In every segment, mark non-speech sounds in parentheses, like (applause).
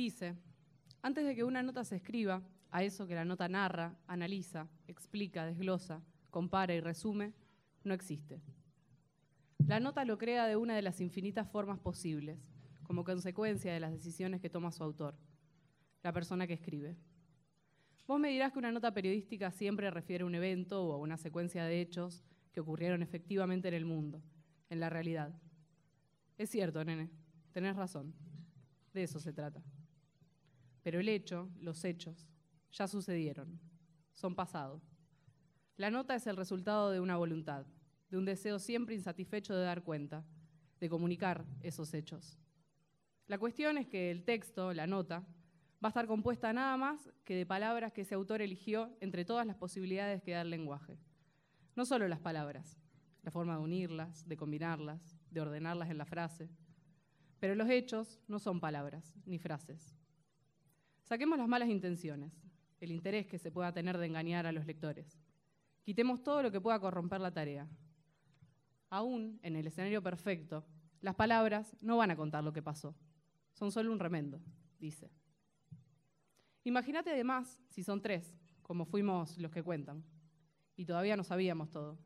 Dice, antes de que una nota se escriba, a eso que la nota narra, analiza, explica, desglosa, compara y resume, no existe. La nota lo crea de una de las infinitas formas posibles, como consecuencia de las decisiones que toma su autor, la persona que escribe. Vos me dirás que una nota periodística siempre refiere a un evento o a una secuencia de hechos que ocurrieron efectivamente en el mundo, en la realidad. Es cierto, nene, tenés razón. De eso se trata. Pero el hecho, los hechos, ya sucedieron, son pasado. La nota es el resultado de una voluntad, de un deseo siempre insatisfecho de dar cuenta, de comunicar esos hechos. La cuestión es que el texto, la nota, va a estar compuesta nada más que de palabras que ese autor eligió entre todas las posibilidades que da el lenguaje. No solo las palabras, la forma de unirlas, de combinarlas, de ordenarlas en la frase, pero los hechos no son palabras ni frases. Saquemos las malas intenciones, el interés que se pueda tener de engañar a los lectores. Quitemos todo lo que pueda corromper la tarea. Aún en el escenario perfecto, las palabras no van a contar lo que pasó. Son solo un remendo, dice. Imagínate además si son tres, como fuimos los que cuentan, y todavía no sabíamos todo.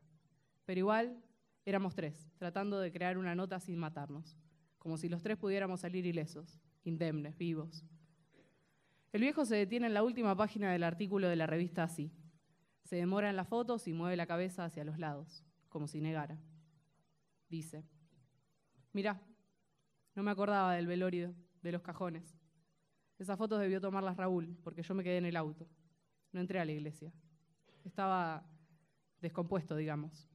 Pero igual éramos tres, tratando de crear una nota sin matarnos, como si los tres pudiéramos salir ilesos, indemnes, vivos. El viejo se detiene en la última página del artículo de la revista así. Se demora en las fotos y mueve la cabeza hacia los lados, como si negara. Dice, mirá, no me acordaba del velorio, de los cajones. Esas fotos debió tomarlas Raúl, porque yo me quedé en el auto. No entré a la iglesia. Estaba descompuesto, digamos.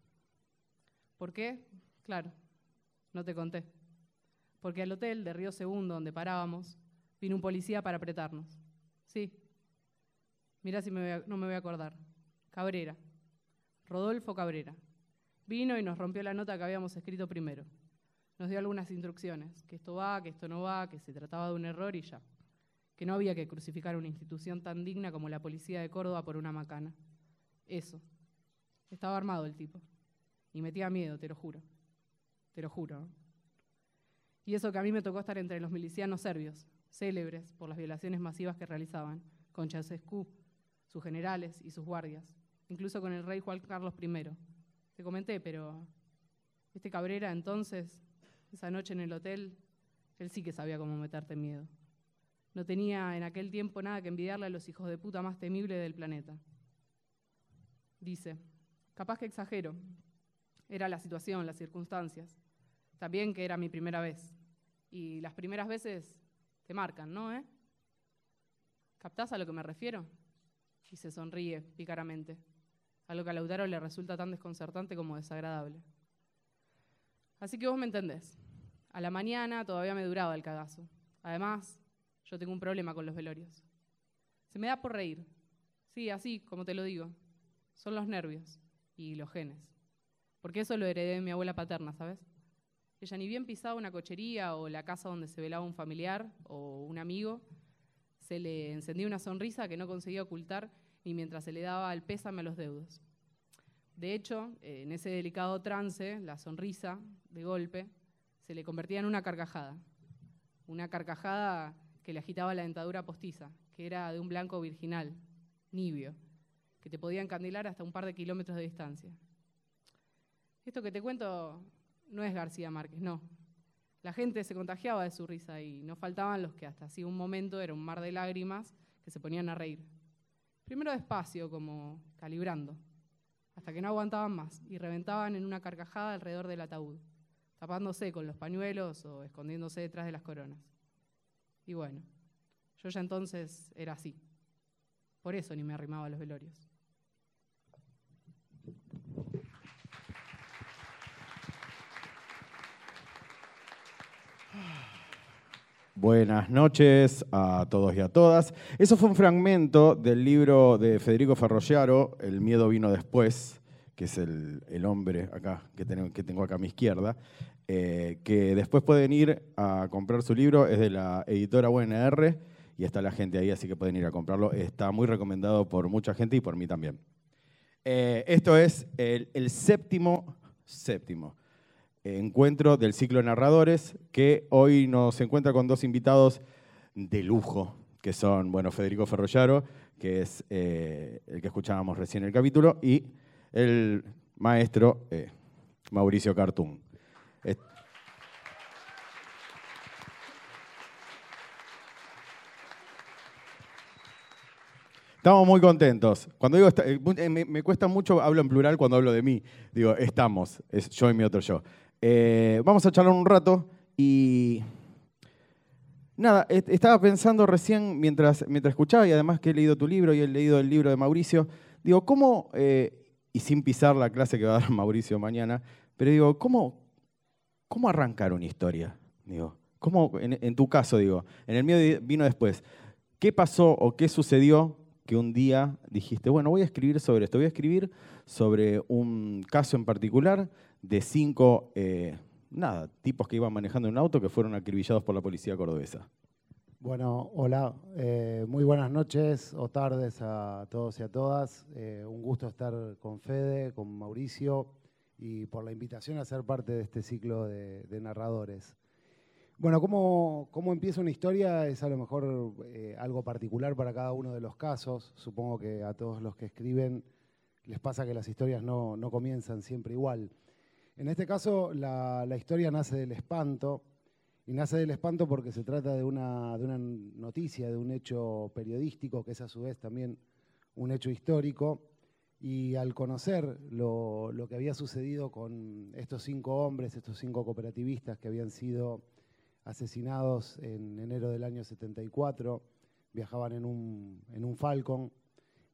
¿Por qué? Claro, no te conté. Porque al hotel de Río Segundo, donde parábamos, vino un policía para apretarnos. Sí. Mirá si no me voy a acordar. Cabrera. Rodolfo Cabrera. Vino y nos rompió la nota que habíamos escrito primero. Nos dio algunas instrucciones, que esto va, que esto no va, que se trataba de un error y ya. Que no había que crucificar una institución tan digna como la policía de Córdoba por una macana. Eso. Estaba armado el tipo. Y metía miedo, te lo juro. Te lo juro. Y eso que a mí me tocó estar entre los milicianos serbios, célebres por las violaciones masivas que realizaban, con Ceausescu, sus generales y sus guardias, incluso con el rey Juan Carlos I. Te comenté, pero este Cabrera entonces, esa noche en el hotel, él sí que sabía cómo meterte miedo. No tenía en aquel tiempo nada que envidiarle a los hijos de puta más temibles del planeta. Dice, capaz que exagero, era la situación, las circunstancias. También que era mi primera vez. Y las primeras veces te marcan, ¿no? Eh? ¿Captás a lo que me refiero? Y se sonríe pícaramente, algo que a Lautaro le resulta tan desconcertante como desagradable. Así que vos me entendés. A la mañana todavía me duraba el cagazo. Además, yo tengo un problema con los velorios. Se me da por reír. Sí, así, como te lo digo. Son los nervios y los genes. Porque eso lo heredé de mi abuela paterna, ¿sabes? Ella ni bien pisaba una cochería o la casa donde se velaba un familiar o un amigo, se le encendía una sonrisa que no conseguía ocultar ni mientras se le daba el pésame a los deudos. De hecho, en ese delicado trance, la sonrisa, de golpe, se le convertía en una carcajada. Una carcajada que le agitaba la dentadura postiza, que era de un blanco virginal, nibio, que te podía encandilar hasta un par de kilómetros de distancia. Esto que te cuento no es García Márquez, no. La gente se contagiaba de su risa y no faltaban los que hasta así un momento era un mar de lágrimas que se ponían a reír. Primero despacio, como calibrando, hasta que no aguantaban más y reventaban en una carcajada alrededor del ataúd, tapándose con los pañuelos o escondiéndose detrás de las coronas. Y bueno, yo ya entonces era así. Por eso ni me arrimaba a los velorios. Buenas noches a todos y a todas. Eso fue un fragmento del libro de Federico Ferrollaro, El miedo vino después, que es el, hombre acá que tengo, que tengo acá a mi izquierda, eh, que después pueden ir a comprar su libro, es de la editora UNR y está la gente ahí, así que pueden ir a comprarlo. Está muy recomendado por mucha gente y por mí también. Eh, esto es el, el séptimo, séptimo encuentro del ciclo de narradores, que hoy nos encuentra con dos invitados de lujo, que son, bueno, Federico Ferrollaro, que es eh, el que escuchábamos recién el capítulo, y el maestro eh, Mauricio Cartún. Estamos muy contentos. Cuando digo, eh, me, cuesta mucho, hablo en plural cuando hablo de mí. Digo, estamos, es yo y mi otro yo. Vamos a charlar un rato y Nada, estaba pensando recién mientras, mientras escuchaba y además que he leído tu libro y he leído el libro de Mauricio, digo, ¿cómo, eh, y sin pisar la clase que va a dar (laughs) Mauricio mañana, pero digo, ¿cómo, cómo arrancar una historia? Digo, ¿cómo, en, tu caso, digo, en el mío vino después, ¿qué pasó o qué sucedió que un día dijiste, bueno, voy a escribir sobre esto, voy a escribir sobre un caso en particular de cinco... Eh, nada, tipos que iban manejando un auto que fueron acribillados por la policía cordobesa. Bueno, hola, eh, muy buenas noches o tardes a todos y a todas. Eh, un gusto estar con Fede, con Mauricio y por la invitación a ser parte de este ciclo de, narradores. Bueno, ¿cómo, ¿cómo, empieza una historia? Es a lo mejor algo particular para cada uno de los casos. Supongo que a todos los que escriben les pasa que las historias no, no comienzan siempre igual. En este caso, la, historia nace del espanto, y nace del espanto porque se trata de una, noticia, de un hecho periodístico, que es a su vez también un hecho histórico, y al conocer lo, que había sucedido con estos cinco hombres, estos cinco cooperativistas que habían sido asesinados en enero del año 74, viajaban en un, en un Falcon,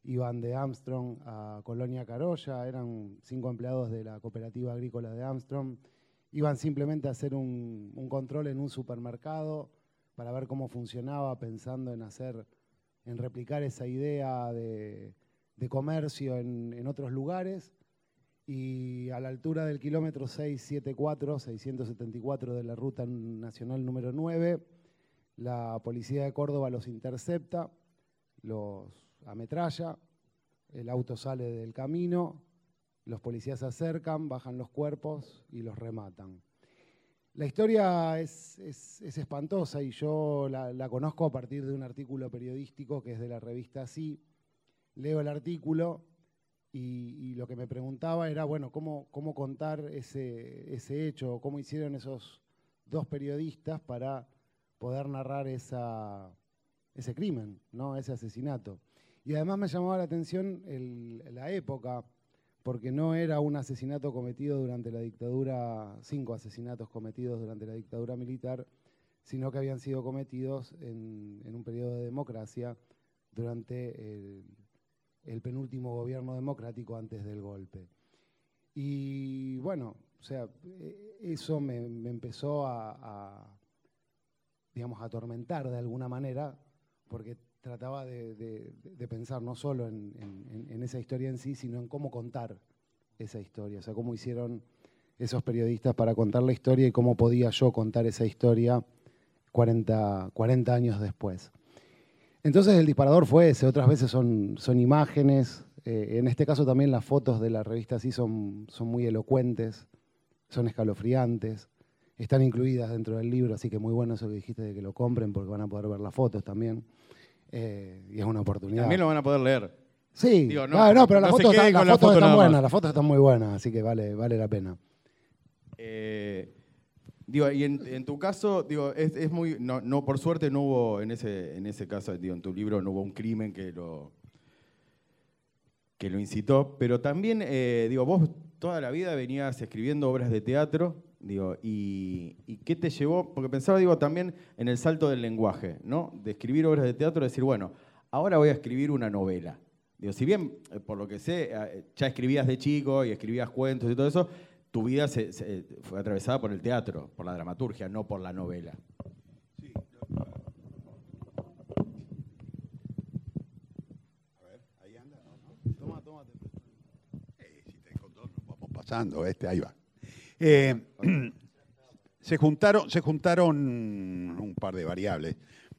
iban de Armstrong a Colonia Carolla, eran cinco empleados de la cooperativa agrícola de Armstrong, iban simplemente a hacer un, control en un supermercado para ver cómo funcionaba, pensando en hacer, en replicar esa idea de, comercio en, otros lugares. Y a la altura del kilómetro 674, 674 de la ruta nacional número 9, la policía de Córdoba los intercepta, los ametralla, el auto sale del camino, los policías se acercan, bajan los cuerpos y los rematan. La historia es, espantosa y yo la, conozco a partir de un artículo periodístico que es de la revista Sí. Leo el artículo y, lo que me preguntaba era, bueno, ¿cómo, cómo contar ese, ese hecho? ¿Cómo hicieron esos dos periodistas para poder narrar esa, ese crimen, ¿no? ese asesinato? Y además me llamaba la atención la época, porque no era un asesinato cometido durante la dictadura, cinco asesinatos cometidos durante la dictadura militar, sino que habían sido cometidos en, un periodo de democracia durante el, penúltimo gobierno democrático antes del golpe. Y bueno, o sea, e, eso me, empezó a, digamos, atormentar de alguna manera, porque trataba de, pensar no solo en, esa historia en sí, sino en cómo contar esa historia, o sea, cómo hicieron esos periodistas para contar la historia y cómo podía yo contar esa historia 40, 40 años después. Entonces el disparador fue ese, otras veces son, imágenes, eh, en este caso también las fotos de la revista sí son muy elocuentes, son escalofriantes, están incluidas dentro del libro, así que muy bueno eso que dijiste de que lo compren porque van a poder ver las fotos también. Eh, y es una oportunidad. También lo van a poder leer. Sí, no, ah, no, pero las fotos, están, buenas, las fotos están muy buenas, así que vale, vale la pena. Eh, digo, y en, tu caso, digo, es, muy, no, por suerte no hubo en ese, en ese caso, digo, en tu libro no hubo un crimen que lo, que lo incitó, pero también, eh, digo, vos toda la vida venías escribiendo obras de teatro Digo, y, qué te llevó? Porque pensaba, digo, también en el salto del lenguaje, ¿no? De escribir obras de teatro, decir, bueno, ahora voy a escribir una novela. Digo, si bien, eh, por lo que sé, eh, ya escribías de chico y escribías cuentos y todo eso, tu vida se, fue atravesada por el teatro, por la dramaturgia, no por la novela. Sí. A ver, ahí anda. Toma, toma. Eh, si te control, vamos pasando, este, ahí va. Eh, (clears throat) se, juntaron, se juntaron un par de variables.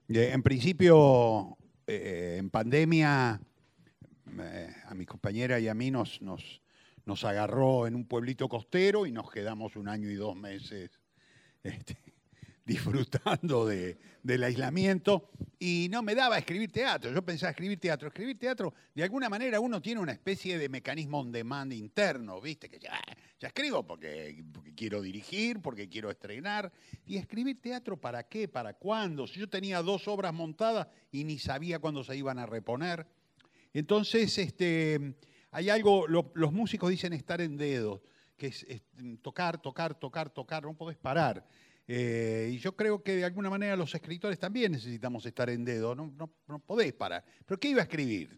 Eh, en principio, eh, en pandemia, a mi compañera y a mí nos, nos, nos, agarró en un pueblito costero y nos quedamos un año y dos meses este, disfrutando de- del aislamiento y no me daba escribir teatro. Yo pensaba escribir teatro. Escribir teatro, de alguna manera uno tiene una especie de mecanismo on demand interno, ¿viste? Que ya, escribo porque, quiero dirigir, porque quiero estrenar. ¿Y escribir teatro para qué? ¿Para cuándo? Si yo tenía dos obras montadas y ni sabía cuándo se iban a reponer. Entonces, este, hay algo, lo- los músicos dicen estar en dedos, que es, es tocar, tocar, tocar, tocar, no podés parar. Eh, y yo creo que de alguna manera los escritores también necesitamos estar en dedo, no, no, no podés parar. ¿Pero qué iba a escribir?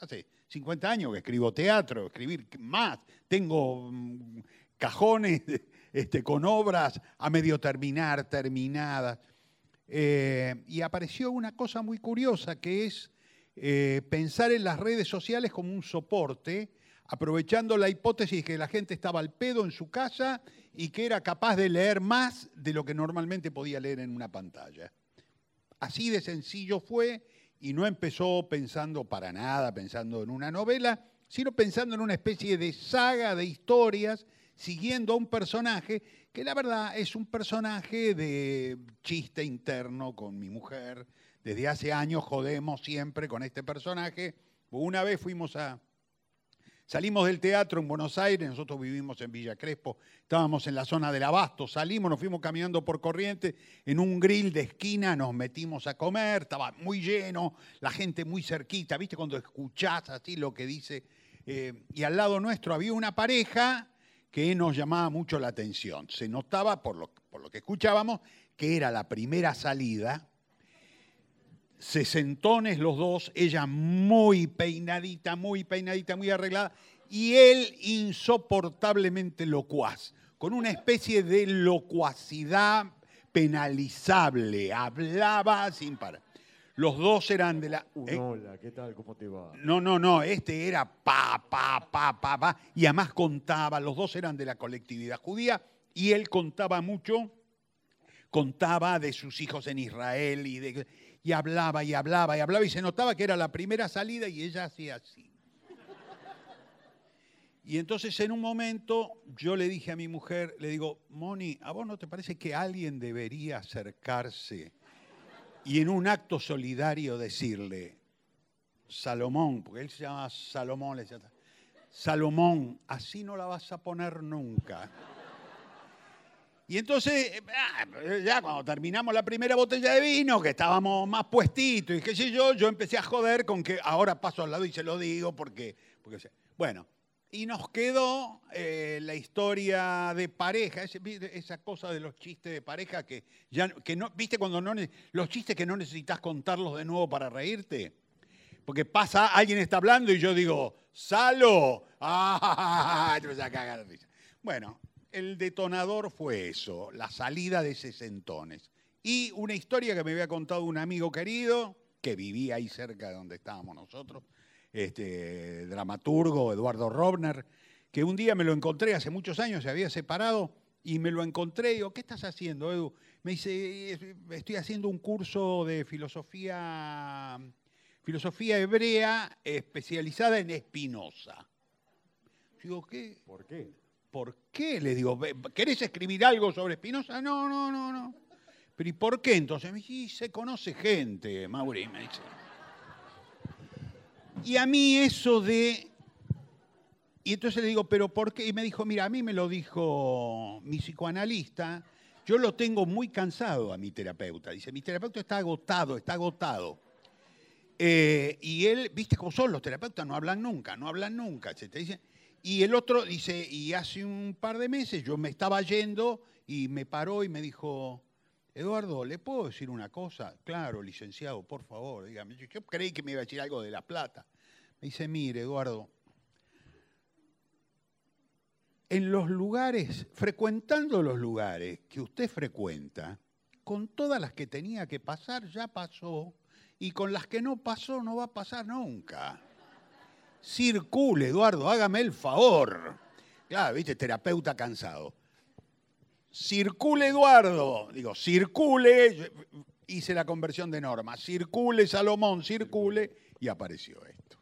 Hace 50 años que escribo teatro, escribir más. Tengo mm, cajones (laughs) este, con obras a medio terminar, terminadas. Eh, y apareció una cosa muy curiosa que es eh, pensar en las redes sociales como un soporte, aprovechando la hipótesis que la gente estaba al pedo en su casa y que era capaz de leer más de lo que normalmente podía leer en una pantalla. Así de sencillo fue y no empezó pensando para nada, pensando en una novela, sino pensando en una especie de saga de historias siguiendo a un personaje que la verdad es un personaje de chiste interno con mi mujer. Desde hace años jodemos siempre con este personaje. Una vez fuimos a, Salimos del teatro en Buenos Aires, nosotros vivimos en Villa Crespo, estábamos en la zona del Abasto, salimos, nos fuimos caminando por corriente, en un grill de esquina nos metimos a comer, estaba muy lleno, la gente muy cerquita, ¿viste? Cuando escuchás así lo que dice. eh, y al lado nuestro había una pareja que nos llamaba mucho la atención. Se notaba, por lo, por lo que escuchábamos, que era la primera salida sesentones los dos, ella muy peinadita, muy peinadita, muy arreglada, y él insoportablemente locuaz, con una especie de locuacidad penalizable, hablaba sin parar. Los dos eran de la... Un ¿eh? hola, ¿qué tal? ¿Cómo te va? No, no, no, este era pa, pa, pa, pa, pa, y además contaba, los dos eran de la colectividad judía, y él contaba mucho, contaba de sus hijos en Israel, y, de, y hablaba, y hablaba, y hablaba, y se notaba que era la primera salida, y ella hacía así. Y entonces en un momento yo le dije a mi mujer, le digo, Moni, ¿a vos no te parece que alguien debería acercarse y en un acto solidario decirle, Salomón, porque él se llama Salomón, le Salomón, así no la vas a poner nunca. Y entonces, ah, ya cuando terminamos la primera botella de vino, que estábamos más puestitos y qué sé yo, yo empecé a joder con que ahora paso al lado y se lo digo porque, bueno, y nos quedó eh, la historia de pareja, esa cosa de los chistes de pareja que ya, que no, viste cuando no, los chistes que no necesitas contarlos de nuevo para reírte. Porque pasa, alguien está hablando y yo digo, ¡Salo! (laughs) ¡Ah! Te vas a cagar. Bueno, el detonador fue eso, la salida de sesentones. Y una historia que me había contado un amigo querido, que vivía ahí cerca de donde estábamos nosotros, este dramaturgo Eduardo Robner, que un día me lo encontré hace muchos años, se había separado, y me lo encontré y digo, ¿qué estás haciendo, Edu? Me dice, estoy haciendo un curso de filosofía, filosofía hebrea especializada en Espinosa. Digo, ¿qué? ¿Por qué? ¿Por qué? Le digo, "Ve- ¿querés escribir algo sobre Espinosa? No, no, no, no. ¿Pero y por qué entonces? Me dice, "Y se conoce gente, Mauri, me dice. Y a mí eso de... Y entonces le digo, ¿pero por qué? Y me dijo, mira, a mí me lo dijo mi psicoanalista, yo lo tengo muy cansado a mi terapeuta. Dice, mi terapeuta está agotado, está agotado. Eh, y él, viste cómo son los terapeutas, no hablan nunca, no hablan nunca. se te dice. Y el otro dice, y hace un par de meses yo me estaba yendo y me paró y me dijo, Eduardo, ¿le puedo decir una cosa? Claro, licenciado, por favor, dígame. Yo, creí que me iba a decir algo de La Plata. Me dice, mire, Eduardo, en los lugares, frecuentando los lugares que usted frecuenta, con todas las que tenía que pasar, ya pasó, y con las que no pasó, no va a pasar nunca. Circule, Eduardo, hágame el favor. Claro, viste, terapeuta cansado. Circule, Eduardo. Digo, circule. Hice la conversión de norma. Circule, Salomón, circule. Y apareció esto.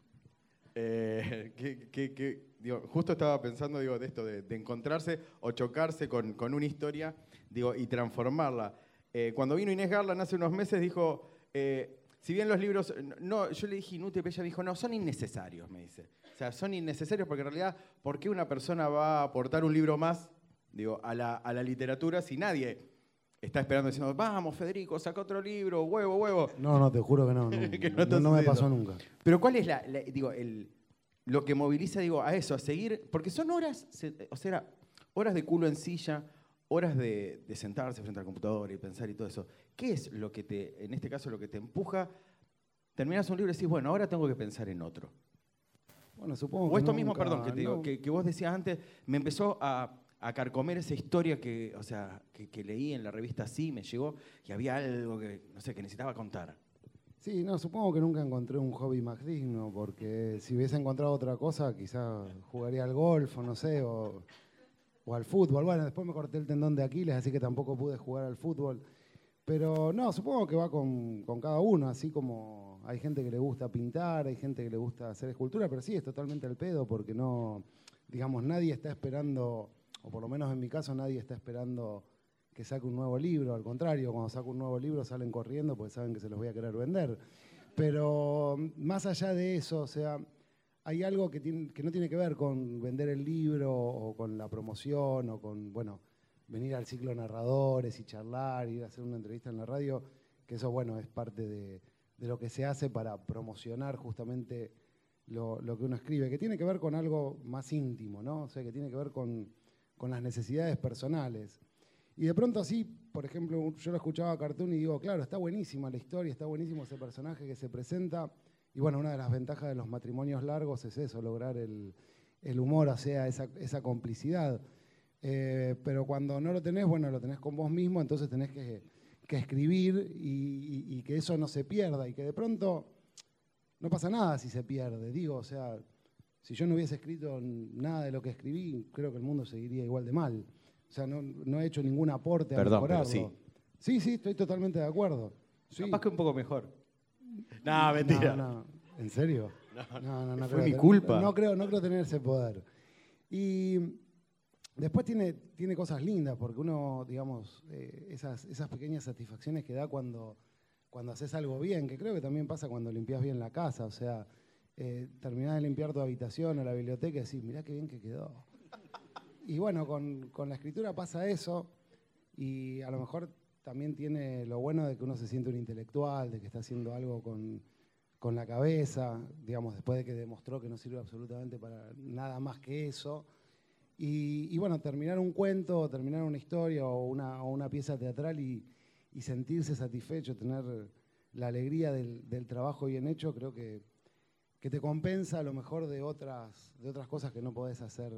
Eh, que- que- que, justo estaba pensando digo, de esto, de, de encontrarse o chocarse con, con una historia digo, y transformarla. Eh, cuando vino Inés Garland hace unos meses dijo, eh, si bien los libros, no, yo le dije inútil, pero ella dijo, no, son innecesarios, me dice. O sea, son innecesarios porque en realidad, ¿por qué una persona va a aportar un libro más digo, a, la, a la literatura si nadie está esperando diciendo, vamos, Federico, saca otro libro, huevo, huevo? No, no, te juro que no. (laughs) No, Que no no- no me pasó nunca. Pero ¿cuál es la, la- digo, el, lo que moviliza, digo, a eso, a seguir? Porque son horas, o sea, horas de culo en silla, horas de, de sentarse frente al computador y pensar y todo eso. ¿Qué es lo que te, en este caso, lo que te empuja? Terminas un libro y decís, bueno, ahora tengo que pensar en otro. Bueno, supongo O que esto mismo, nunca, perdón, que, te digo, que, que vos decías antes, me empezó a, a carcomer esa historia que, o sea, que, que leí en la revista Sí, me llegó, y había algo que, no sé, que necesitaba contar. Sí, no, supongo que nunca encontré un hobby más digno, porque si hubiese encontrado otra cosa, quizás jugaría al golf o no sé, o, o al fútbol. Bueno, después me corté el tendón de Aquiles, así que tampoco pude jugar al fútbol. Pero no, supongo que va con, con cada uno, así como hay gente que le gusta pintar, hay gente que le gusta hacer escultura, pero sí, es totalmente al pedo, porque no, digamos, nadie está esperando, o por lo menos en mi caso, nadie está esperando que saque un nuevo libro, al contrario, cuando saco un nuevo libro salen corriendo porque saben que se los voy a querer vender. Pero más allá de eso, o sea, hay algo que, no tiene que ver con vender el libro o con la promoción o con, bueno, venir al ciclo narradores y charlar, ir a hacer una entrevista en la radio, que eso, bueno, es parte de, lo que se hace para promocionar justamente lo, lo que uno escribe, que tiene que ver con algo más íntimo, ¿no? O sea, que tiene que ver con, con las necesidades personales. Y de pronto así, por ejemplo, yo lo escuchaba a Cartoon y digo, claro, está buenísima la historia, está buenísimo ese personaje que se presenta. Y bueno, una de las ventajas de los matrimonios largos es eso, lograr el, el humor, o sea, esa, esa complicidad. Eh, pero cuando no lo tenés, bueno, lo tenés con vos mismo, entonces tenés que, que escribir y, y- y que eso no se pierda y que de pronto no pasa nada si se pierde. Digo, o sea, si yo no hubiese escrito nada de lo que escribí, creo que el mundo seguiría igual de mal. O sea, no, no he hecho ningún aporte a Perdón, pero mejorarlo. sí. sí, sí, estoy totalmente de acuerdo. Sí. Capaz que un poco mejor. No, mentira. No, no. ¿En serio? No, no, no. Fue creo mi tener- culpa. No creo, no creo tener ese poder. Y después tiene, tiene cosas lindas, porque uno, digamos, eh, esas, esas pequeñas satisfacciones que da cuando, cuando haces algo bien, que creo que también pasa cuando limpias bien la casa, o sea, eh, terminás de limpiar tu habitación o la biblioteca y decís, mirá qué bien que quedó. Y bueno, con, con la escritura pasa eso, y a lo mejor también tiene lo bueno de que uno se siente un intelectual, de que está haciendo algo con, con la cabeza, digamos, después de que demostró que no sirve absolutamente para nada más que eso. Y, bueno, terminar un cuento, terminar una historia o una, una pieza teatral y, sentirse satisfecho, tener la alegría del, del trabajo bien hecho, creo que, que te compensa a lo mejor de otras, de otras cosas que no podés hacer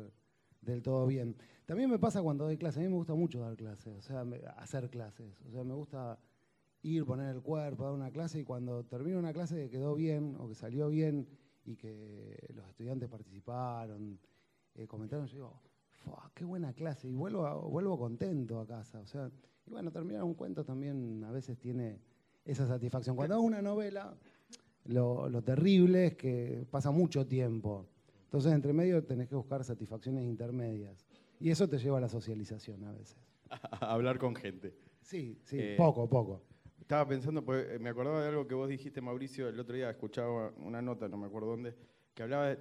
del todo bien. También me pasa cuando doy clases, a mí me gusta mucho dar clases, o sea, hacer clases, o sea, me gusta ir, poner el cuerpo, dar una clase y cuando termino una clase que quedó bien o que salió bien y que los estudiantes participaron, eh, comentaron, yo digo, "Fua, qué buena clase y vuelvo, a- vuelvo contento a casa, o sea, y bueno, terminar un cuento también a veces tiene esa satisfacción. Cuando hago una novela, lo, lo terrible es que pasa mucho tiempo. Entonces, entre medio tenés que buscar satisfacciones intermedias. Y eso te lleva a la socialización a veces. (laughs) A hablar con gente. Sí, sí, Eh, poco, poco. Estaba pensando, pues, eh, me acordaba de algo que vos dijiste, Mauricio, el otro día escuchaba una nota, no me acuerdo dónde, que hablaba, de-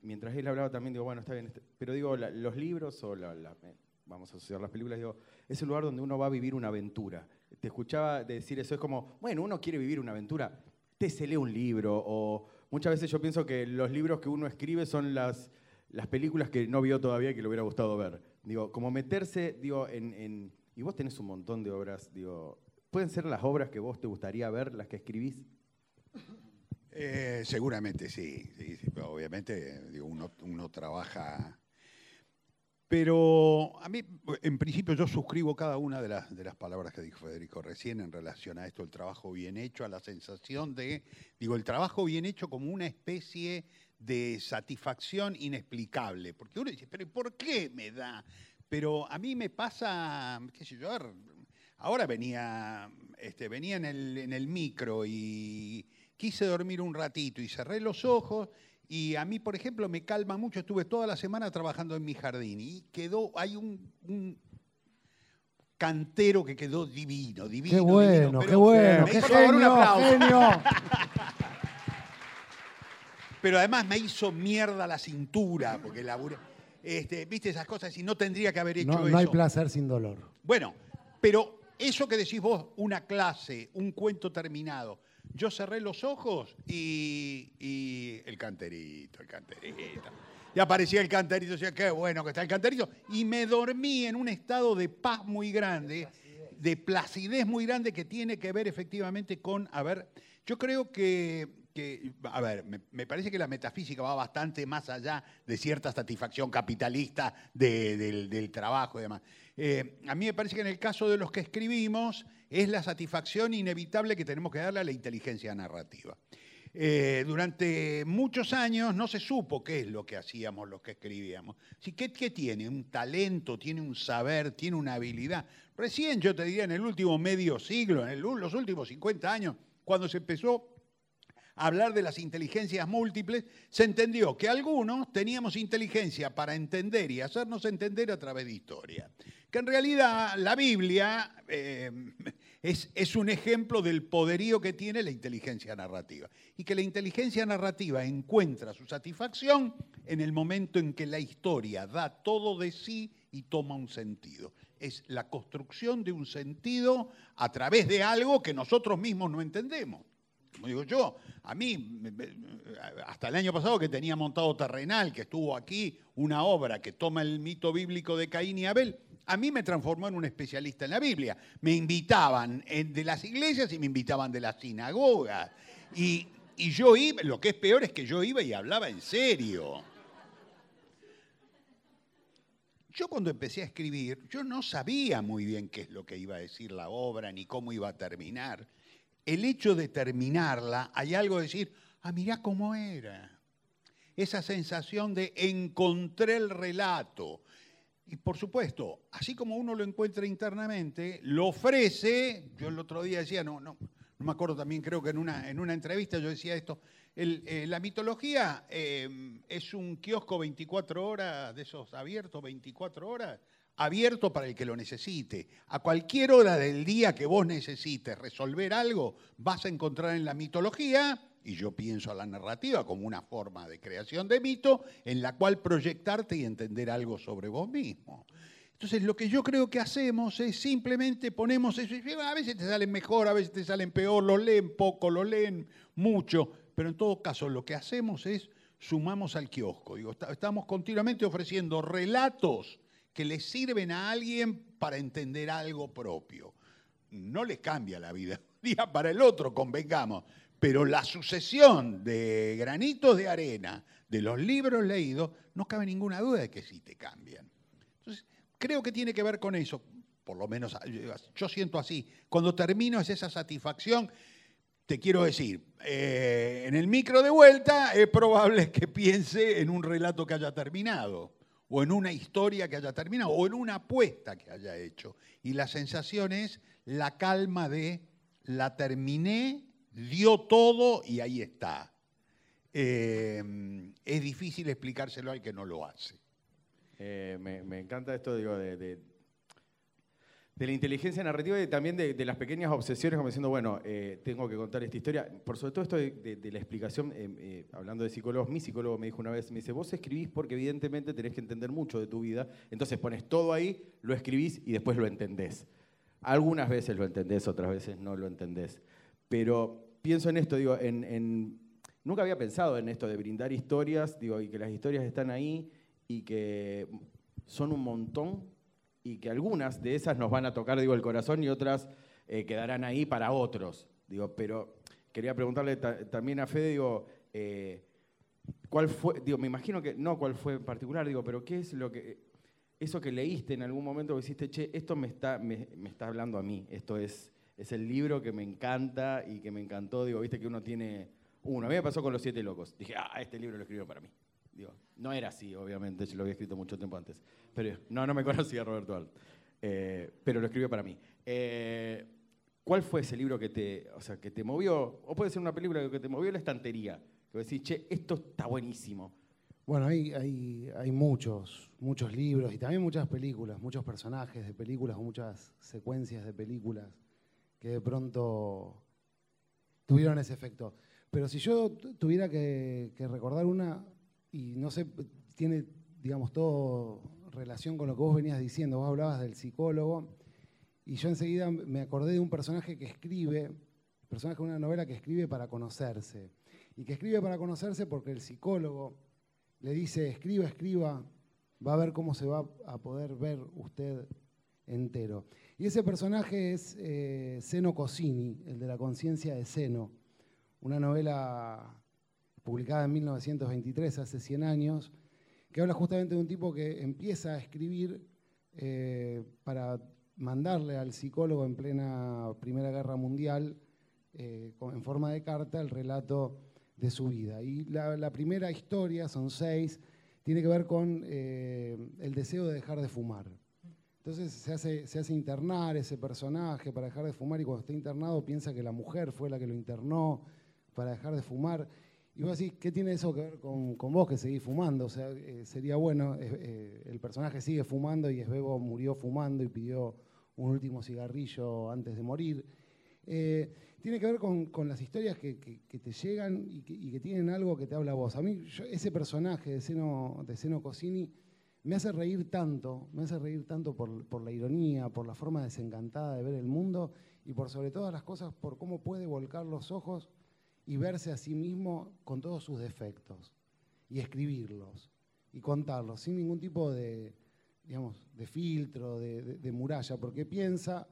mientras él hablaba también, digo, bueno, está bien, este- pero digo, la- los libros o la, la- eh, vamos a asociar las películas, digo, es el lugar donde uno va a vivir una aventura. Te escuchaba decir eso, es como, bueno, uno quiere vivir una aventura, te se lee un libro, o muchas veces yo pienso que los libros que uno escribe son las, las películas que no vio todavía y que le hubiera gustado ver. Digo, como meterse, digo, en, en- y vos tenés un montón de obras, digo, ¿pueden ser las obras que vos te gustaría ver, las que escribís? Eh, seguramente sí, sí, sí, pero obviamente digo, uno, uno trabaja. Pero a mí, en principio, yo suscribo cada una de las, de las palabras que dijo Federico recién en relación a esto, el trabajo bien hecho, a la sensación de, digo, el trabajo bien hecho como una especie de satisfacción inexplicable. Porque uno dice, pero ¿y ¿por qué me da? Pero a mí me pasa, qué sé yo, ahora venía, este, venía en, el, en el micro y quise dormir un ratito y cerré los ojos y a mí, por ejemplo, me calma mucho. Estuve toda la semana trabajando en mi jardín y quedó, hay un, un- cantero que quedó divino, divino. Qué divino, bueno, pero qué bueno, qué favor, un genio, aplauso. genio. Pero además me hizo mierda la cintura, porque laburé. Este, Viste esas cosas y no tendría que haber hecho No, eso. no hay placer sin dolor. Bueno, pero eso que decís vos, una clase, un cuento terminado. Yo cerré los ojos y, y el canterito, el canterito. Y aparecía el canterito, decía, qué bueno que está el canterito. Y me dormí en un estado de paz muy grande, de placidez muy grande que tiene que ver efectivamente con, a ver, yo creo que, a ver, me, parece que la metafísica va bastante más allá de cierta satisfacción capitalista de- del, trabajo y demás. Eh, a mí me parece que en el caso de los que escribimos es la satisfacción inevitable que tenemos que darle a la inteligencia narrativa. Eh, durante muchos años no se supo qué es lo que hacíamos los que escribíamos. Sí, ¿qué, tiene? ¿Un talento? ¿Tiene un saber? ¿Tiene una habilidad? Recién, yo te diría, en el último medio siglo, en los últimos 50 años, cuando se empezó hablar de las inteligencias múltiples, se entendió que algunos teníamos inteligencia para entender y hacernos entender a través de historia. Que en realidad la Biblia eh, es, es un ejemplo del poderío que tiene la inteligencia narrativa. Y que la inteligencia narrativa encuentra su satisfacción en el momento en que la historia da todo de sí y toma un sentido. Es la construcción de un sentido a través de algo que nosotros mismos no entendemos. Como digo yo, a mí, hasta el año pasado que tenía montado Terrenal, que estuvo aquí, una obra que toma el mito bíblico de Caín y Abel, a mí me transformó en un especialista en la Biblia. Me invitaban de las iglesias y me invitaban de las sinagogas. Y, y yo iba, lo que es peor es que yo iba y hablaba en serio. Yo cuando empecé a escribir, yo no sabía muy bien qué es lo que iba a decir la obra ni cómo iba a terminar. El hecho de terminarla, hay algo de decir, ah, mirá cómo era. Esa sensación de encontré el relato. Y por supuesto, así como uno lo encuentra internamente, lo ofrece, yo el otro día decía, no, no, no me acuerdo también, creo que en una, en una entrevista yo decía esto, eh, la mitología eh, es un kiosco 24 horas, de esos abiertos 24 horas, abierto para el que lo necesite. A cualquier hora del día que vos necesites resolver algo, vas a encontrar en la mitología, y yo pienso a la narrativa como una forma de creación de mito, en la cual proyectarte y entender algo sobre vos mismo. Entonces, lo que yo creo que hacemos es simplemente ponemos eso. y A veces te salen mejor, a veces te salen peor, lo leen poco, lo leen mucho, pero en todo caso, lo que hacemos es sumamos al kiosco. Digo, estamos continuamente ofreciendo relatos que le sirven a alguien para entender algo propio. No les cambia la vida (laughs) día para el otro, convengamos, pero la sucesión de granitos de arena de los libros leídos, no cabe ninguna duda de que sí te cambian. Entonces, creo que tiene que ver con eso, por lo menos yo- yo siento así. Cuando termino es esa satisfacción, te quiero decir, eh, en el micro de vuelta es probable que piense en un relato que haya terminado, o en una historia que haya terminado, o en una apuesta que haya hecho. Y la sensación es la calma de la terminé, dio todo y ahí está. Eh, es difícil explicárselo al que no lo hace. Eh, me, encanta esto, digo, de- de la inteligencia narrativa y también de, las pequeñas obsesiones, como diciendo, bueno, eh, tengo que contar esta historia. Por sobre todo esto de, la explicación, eh, eh, hablando de psicólogos, mi psicólogo me dijo una vez, me dice, vos escribís porque evidentemente tenés que entender mucho de tu vida, entonces pones todo ahí, lo escribís y después lo entendés. Algunas veces lo entendés, otras veces no lo entendés. Pero pienso en esto, digo, en- nunca había pensado en esto de brindar historias, digo, y que las historias están ahí y que son un montón y que algunas de esas nos van a tocar, digo, el corazón y otras eh, quedarán ahí para otros. Digo, pero quería preguntarle ta- también a Fede, digo, eh, ¿cuál fue, digo, me imagino que, no cuál fue en particular, digo, pero qué es lo que, eso que leíste en algún momento que dijiste, che, esto me está, me está hablando a mí, esto es, es el libro que me encanta y que me encantó, digo, viste que uno tiene uno, a mí me pasó con Los Siete Locos, dije, ah, este libro lo escribió para mí. No era así, obviamente, yo lo había escrito mucho tiempo antes. Pero no, no me conocía Roberto Alt. Eh, pero lo escribió para mí. Eh, ¿Cuál fue ese libro que te, o sea, que te movió? O puede ser una película que te movió la estantería. Que decís, che, esto está buenísimo. Bueno, hay, hay, hay muchos, muchos libros y también muchas películas, muchos personajes de películas o muchas secuencias de películas que de pronto tuvieron ese efecto. Pero si yo tuviera que recordar una, y no sé, tiene, digamos, todo relación con lo que vos venías diciendo, vos hablabas del psicólogo, y yo enseguida me acordé de un personaje que escribe, personaje de una novela que escribe para conocerse, y que escribe para conocerse porque el psicólogo le dice, escriba, escriba, va a ver cómo se va a poder ver usted entero. Y ese personaje es eh, Zeno Cosini, el de la conciencia de Zeno, una novela publicada en 1923, hace 100 años, que habla justamente de un tipo que empieza a escribir eh, para mandarle al psicólogo en plena Primera Guerra Mundial, eh, en forma de carta, el relato de su vida. Y la, primera historia, son seis, tiene que ver con eh, el deseo de dejar de fumar. Entonces se hace, se hace internar ese personaje para dejar de fumar y cuando está internado piensa que la mujer fue la que lo internó para dejar de fumar. Y vos decís, ¿qué tiene eso que ver con, vos que seguís fumando? O sea, eh, sería bueno, eh, el personaje sigue fumando y Esbebo murió fumando y pidió un último cigarrillo antes de morir. Eh, tiene que ver con, las historias que, te llegan y que, tienen algo que te habla a vos. A mí, ese personaje de Seno, de Seno Cosini me hace reír tanto, me hace reír tanto por, por, la ironía, por la forma desencantada de ver el mundo y por sobre todas las cosas, por cómo puede volcar los ojos y verse a sí mismo con todos sus defectos y escribirlos y contarlos sin ningún tipo de, digamos, de filtro, de muralla, porque piensa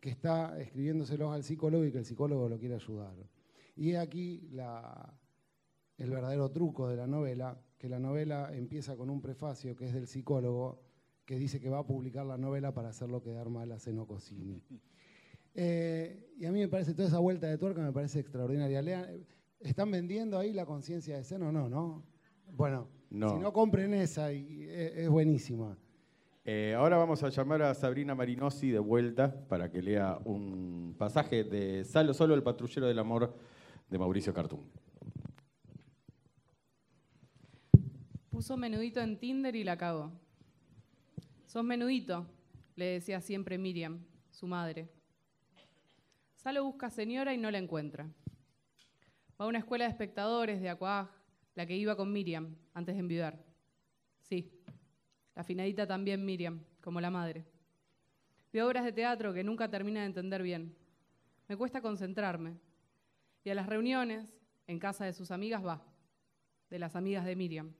que está escribiéndoselos al psicólogo y que el psicólogo lo quiere ayudar. Y aquí el verdadero truco de la novela, que la novela empieza con un prefacio que es del psicólogo, que dice que va a publicar la novela para hacerlo quedar mal a Seno Cosini. Eh, y a mí me parece, toda esa vuelta de tuerca me parece extraordinaria. ¿Están vendiendo ahí la conciencia de Seno? No, ¿no? Bueno, si no compren esa, y es buenísima. Eh, ahora vamos a llamar a Sabrina Marinosi de vuelta para que lea un pasaje de Salo Solo, el patrullero del amor de Mauricio Cartún. Puso menudito en Tinder y la cagó. Sos menudito, le decía siempre Miriam, su madre. Salo busca señora y no la encuentra. Va a una escuela de espectadores de Acuaj, la que iba con Miriam antes de enviudar. Sí, Afinadita también Miriam, como la madre. Ve obras de teatro que nunca termina de entender bien. Me cuesta concentrarme. Y a las reuniones, en casa de sus amigas, va. De las amigas de Miriam.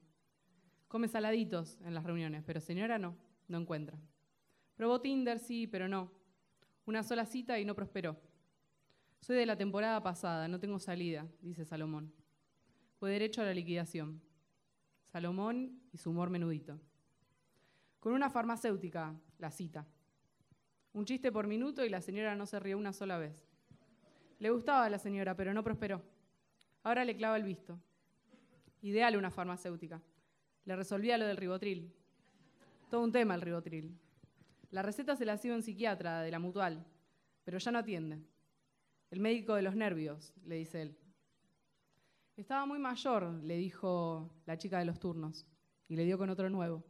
Come saladitos en las reuniones, pero señora no, no encuentra. Probó Tinder, sí, pero no. Una sola cita y no prosperó. Soy de la temporada pasada, no tengo salida, dice Salomón. Fue derecho a la liquidación. Salomón y su humor menudito. Con una farmacéutica, la cita. Un chiste por minuto y la señora no se rió una sola vez. Le gustaba a la señora, pero no prosperó. Ahora le clava el visto. Ideal una farmacéutica. Le resolvía lo del ribotril. Todo un tema el ribotril. La receta se la hacía un psiquiatra de la mutual, pero ya no atiende. El médico de los nervios, le dice él. Estaba muy mayor, le dijo la chica de los turnos, y le dio con otro nuevo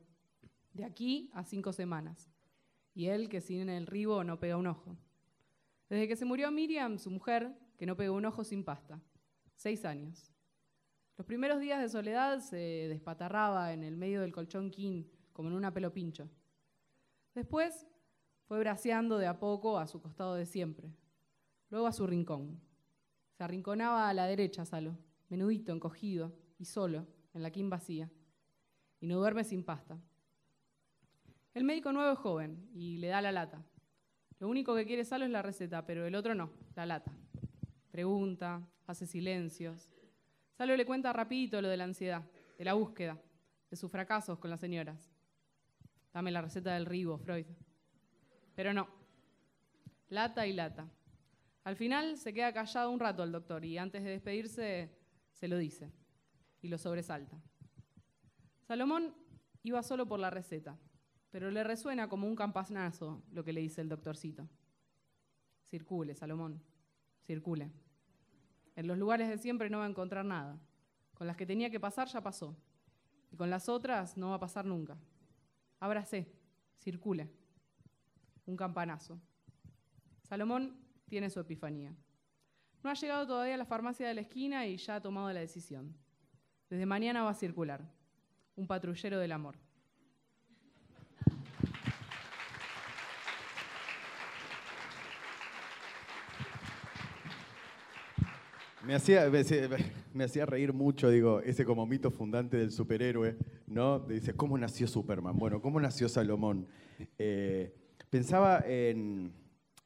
de aquí a cinco semanas. Y él, que sin el ribo no pega un ojo. Desde que se murió Miriam, su mujer, que no pegó un ojo sin pasta. Seis años. Los primeros días de soledad se despatarraba en el medio del colchón king, como en una pelo pincho. Después fue braceando de a poco a su costado de siempre. Luego a su rincón. Se arrinconaba a la derecha, Salo, menudito, encogido y solo, en la quin vacía. Y no duerme sin pasta. El médico nuevo es joven y le da la lata. Lo único que quiere Salo es la receta, pero el otro no, la lata. Pregunta, hace silencios. Salo le cuenta rapidito lo de la ansiedad, de la búsqueda, de sus fracasos con las señoras. Dame la receta del ribo, Freud. Pero no. Lata y lata. Al final se queda callado un rato el doctor y antes de despedirse se lo dice y lo sobresalta. Salomón iba solo por la receta pero le resuena como un campanazo lo que le dice el doctorcito. Circule, Salomón, circule. En los lugares de siempre no va a encontrar nada. Con las que tenía que pasar ya pasó. Y con las otras no va a pasar nunca. Ábrase, circule. Un campanazo. Salomón tiene su epifanía. No ha llegado todavía a la farmacia de la esquina y ya ha tomado la decisión. Desde mañana va a circular. Un patrullero del amor. Me hacía, me, hacía, reír mucho, digo, ese como mito fundante del superhéroe, ¿no? Dice, ¿cómo nació Superman? Bueno, ¿cómo nació Salomón? Eh, pensaba en,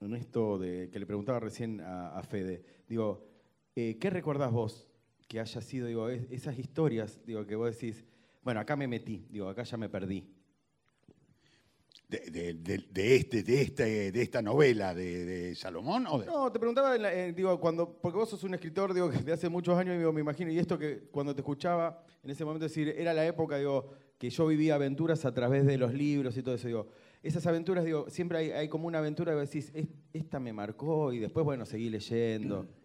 en esto de, que le preguntaba recién a, a Fede. Digo, eh, ¿qué recordás vos que haya sido, digo, es- esas historias, digo, que vos decís, bueno, acá me metí, digo, acá ya me perdí? De, de- de- de este, de, este, de esta novela de, Salomón o de- No, te preguntaba, en la- eh, digo, cuando, porque vos sos un escritor, digo, de hace muchos años, digo, me imagino, y esto que cuando te escuchaba, en ese momento decir, era la época, digo, que yo vivía aventuras a través de los libros y todo eso, digo, esas aventuras, digo, siempre hay, hay como una aventura que decís, "Es- esta me marcó, y después, bueno, seguí leyendo. (clears throat)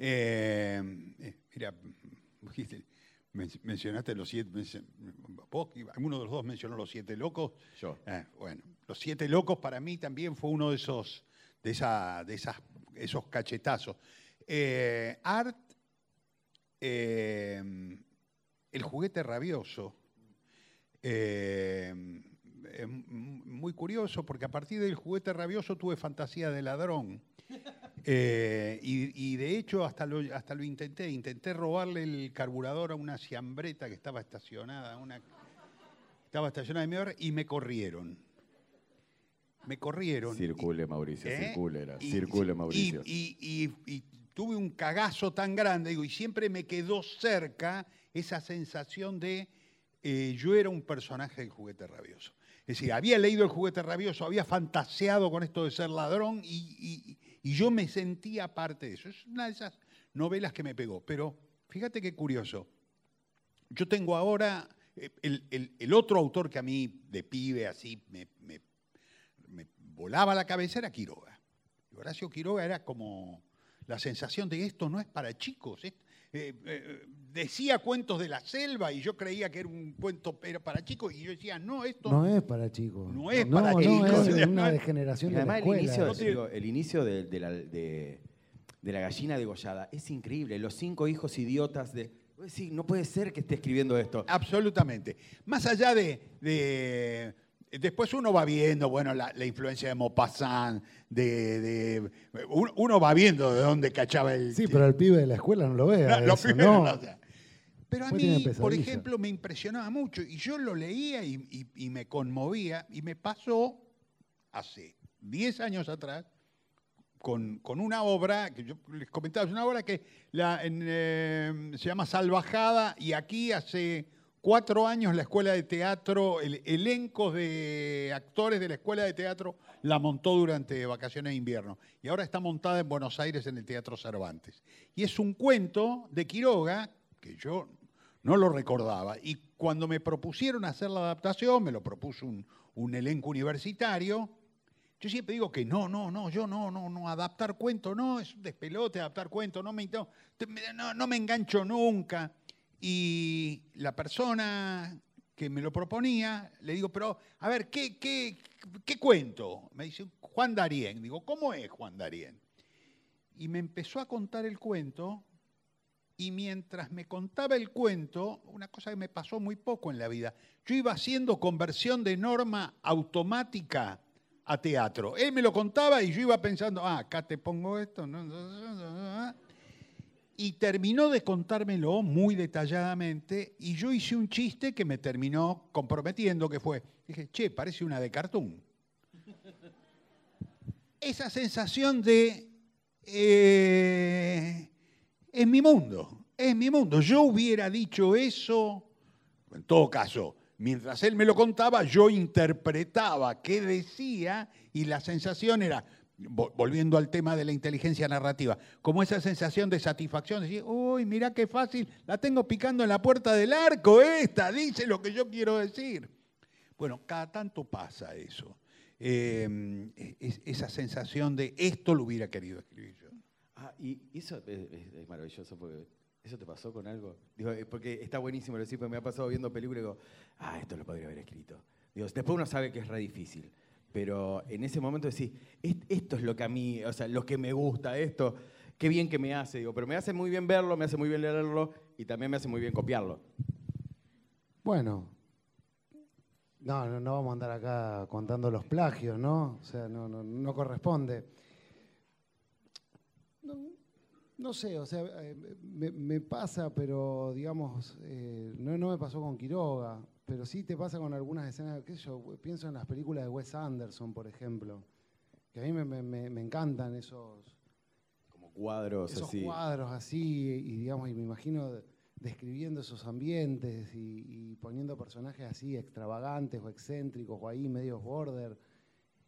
Eh, eh, mira, mencionaste los siete. Vos, alguno de los dos mencionó los siete locos. Yo. Eh, bueno, los siete locos para mí también fue uno de esos, de esa, de esas, esos cachetazos. Eh, Art, eh, el juguete rabioso. eh, es muy curioso porque a partir del juguete rabioso tuve fantasía de ladrón. (laughs) Eh, y, y de hecho hasta lo, hasta lo intenté, intenté robarle el carburador a una ciambreta que estaba estacionada, una, estaba estacionada en mi hora y me corrieron. Me corrieron. Circule, Mauricio, ¿Eh? circule, era, Y- circule, Mauricio. Y, tuve un cagazo tan grande, digo, y siempre me quedó cerca esa sensación de eh, yo era un personaje del juguete rabioso. Es decir, había leído el juguete rabioso, había fantaseado con esto de ser ladrón y, yo me sentía parte de eso. Es una de esas novelas que me pegó. Pero fíjate qué curioso. Yo tengo ahora eh, el, otro autor que a mí de pibe así me, volaba la cabeza era Quiroga. Horacio Quiroga era como la sensación de esto no es para chicos. es- eh, eh, decía cuentos de la selva y yo creía que era un cuento era para chicos y yo decía, no, esto No es para chicos. No es no, para no, chicos. es (laughs) una degeneración Y de la además el inicio, digo, el inicio de, de la, de- de la gallina degollada es increíble. Los cinco hijos idiotas de... decís, no puede ser que esté escribiendo esto. Absolutamente. Más allá de, de- Después uno va viendo, bueno, la, la influencia de Maupassant, de, de- uno, va viendo de dónde cachaba el... Sí, pero el pibe de la escuela no lo ve. No, lo eso, primero ¿no? no, o sea. Pero a mí, por ejemplo, me impresionaba mucho y yo lo leía y, y- y me conmovía y me pasó hace 10 años atrás con, con una obra, que yo les comentaba, es una obra que la- en, eh, se llama Salvajada y aquí hace cuatro años la Escuela de Teatro, el elenco de actores de la Escuela de Teatro la montó durante vacaciones de invierno y ahora está montada en Buenos Aires en el Teatro Cervantes. Y es un cuento de Quiroga que yo no lo recordaba y cuando me propusieron hacer la adaptación, me lo propuso un, un elenco universitario, yo siempre digo que no, no, no, yo no, no, no, adaptar cuento, no, es un despelote adaptar cuento, no me, no, no me engancho nunca. Y la persona que me lo proponía, le digo, pero, a ver, ¿qué, qué, qué cuento? Me dice, Juan Darien. Digo, ¿cómo es Juan Darien? Y me empezó a contar el cuento, y mientras me contaba el cuento, una cosa que me pasó muy poco en la vida, yo iba haciendo conversión de norma automática a teatro. Él me lo contaba y yo iba pensando, ah, acá te pongo esto. no, no, no, no, no. Y terminó de contármelo muy detalladamente y yo hice un chiste que me terminó comprometiendo, que fue, dije, che, parece una de cartoon. Esa sensación de, eh, es mi mundo, es mi mundo. Yo hubiera dicho eso, en todo caso, mientras él me lo contaba, yo interpretaba qué decía y la sensación era, volviendo al tema de la inteligencia narrativa, como esa sensación de satisfacción, decir, uy, mira qué fácil, la tengo picando en la puerta del arco, esta dice lo que yo quiero decir. Bueno, cada tanto pasa eso. Eh, es- esa sensación de esto lo hubiera querido escribir yo. Ah, y eso es, es- maravilloso porque ¿Eso te pasó con algo? Digo, porque está buenísimo lo decir, porque me ha pasado viendo películas y digo, ah, esto lo podría haber escrito. Digo, después uno sabe que es re difícil, pero en ese momento decís, "Est- esto es lo que a mí, o sea, lo que me gusta, esto, qué bien que me hace, digo, pero me hace muy bien verlo, me hace muy bien leerlo y también me hace muy bien copiarlo. Bueno, no, no, no vamos a andar acá contando los plagios, ¿no? O sea, no, no, no corresponde. No, sé, o sea, eh, me, me pasa, pero digamos, eh, no, no me pasó con Quiroga, pero sí te pasa con algunas escenas, qué sé yo, pienso en las películas de Wes Anderson, por ejemplo, que a mí me, me- me- me encantan esos, Como cuadros esos así. cuadros así, y digamos, y me imagino de- describiendo esos ambientes y, y poniendo personajes así extravagantes o excéntricos o ahí medios border.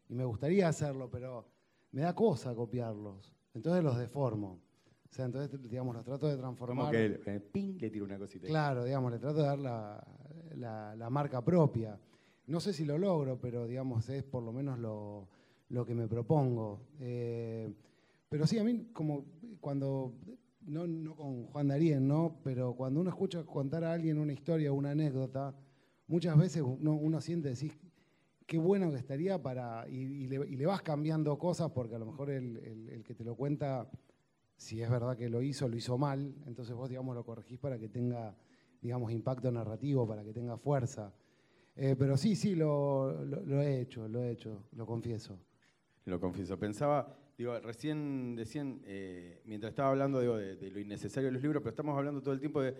Y me gustaría hacerlo, pero me da cosa copiarlos. Entonces los deformo. O sea, entonces, digamos, los trato de Como transformar. que eh, ping, le tiro una cosita. Claro, digamos, le trato de dar la, la- marca propia. No sé si lo logro, pero digamos, es por lo menos lo, lo que me propongo. Eh, pero sí, a mí como cuando, no, no con Juan Darien, ¿no? Pero cuando uno escucha contar a alguien una historia una anécdota, muchas veces uno, uno siente decir, qué bueno que estaría para, y, y le, y le vas cambiando cosas porque a lo mejor el, el- el que te lo cuenta, si es verdad que lo hizo, lo hizo mal, entonces vos, digamos, lo corregís para que tenga, digamos, impacto narrativo, para que tenga fuerza. Eh, pero sí, sí, lo, lo- he hecho, lo he hecho, lo confieso. Lo confieso. Pensaba, digo, recién decían, eh, mientras estaba hablando digo, de, lo innecesario de los libros, pero estamos hablando todo el tiempo de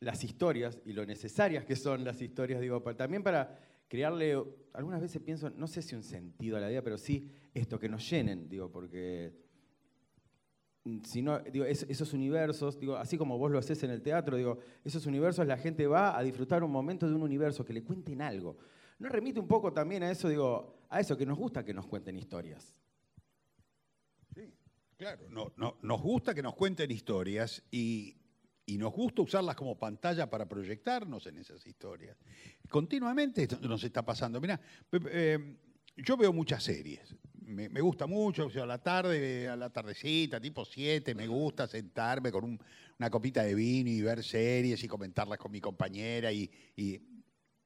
las historias y lo necesarias que son las historias, digo, también para crearle, algunas veces pienso, no sé si un sentido a la vida, pero sí esto, que nos llenen, digo, porque mm, si no, digo, es- esos universos, digo, así como vos lo haces en el teatro, digo, esos universos la gente va a disfrutar un momento de un universo, que le cuenten algo. ¿No remite un poco también a eso, digo, a eso que nos gusta que nos cuenten historias? Sí, claro. No, no- nos gusta que nos cuenten historias y, y nos gusta usarlas como pantalla para proyectarnos en esas historias. Continuamente esto nos está pasando. Mira, yo veo muchas series. Me, gusta mucho, o sea, a la tarde, a la tardecita, tipo 7, me gusta sentarme con un- una copita de vino y ver series y comentarlas con mi compañera. Y, y-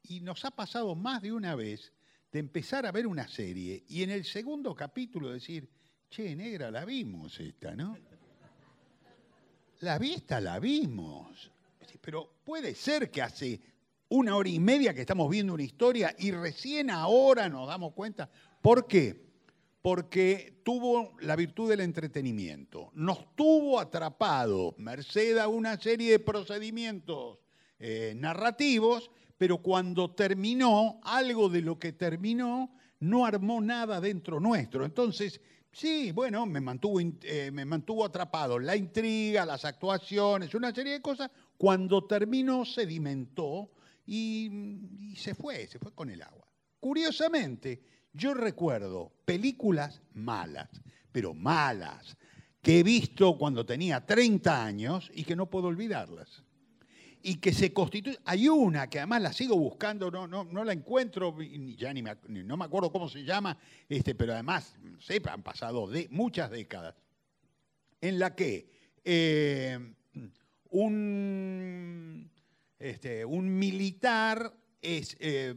y nos ha pasado más de una vez de empezar a ver una serie y en el segundo capítulo decir, che, negra, la vimos esta, ¿no? La vi esta, la vimos. Pero puede ser que hace una hora y media que estamos viendo una historia y recién ahora nos damos cuenta. ¿Por qué? Porque tuvo la virtud del entretenimiento. Nos tuvo atrapados, merced a una serie de procedimientos eh, narrativos, pero cuando terminó, algo de lo que terminó no armó nada dentro nuestro. Entonces, sí, bueno, me mantuvo, eh, me mantuvo atrapado. La intriga, las actuaciones, una serie de cosas. Cuando terminó, sedimentó y, y se fue, se fue con el agua. Curiosamente, yo recuerdo películas malas, pero malas, que he visto cuando tenía 30 años y que no puedo olvidarlas y que se constituye. Hay una que además la sigo buscando, no, no, la encuentro, ya ni no me acuerdo cómo se llama, este, pero además, no sé, han pasado muchas décadas, en la que eh, un, este, un militar es, eh,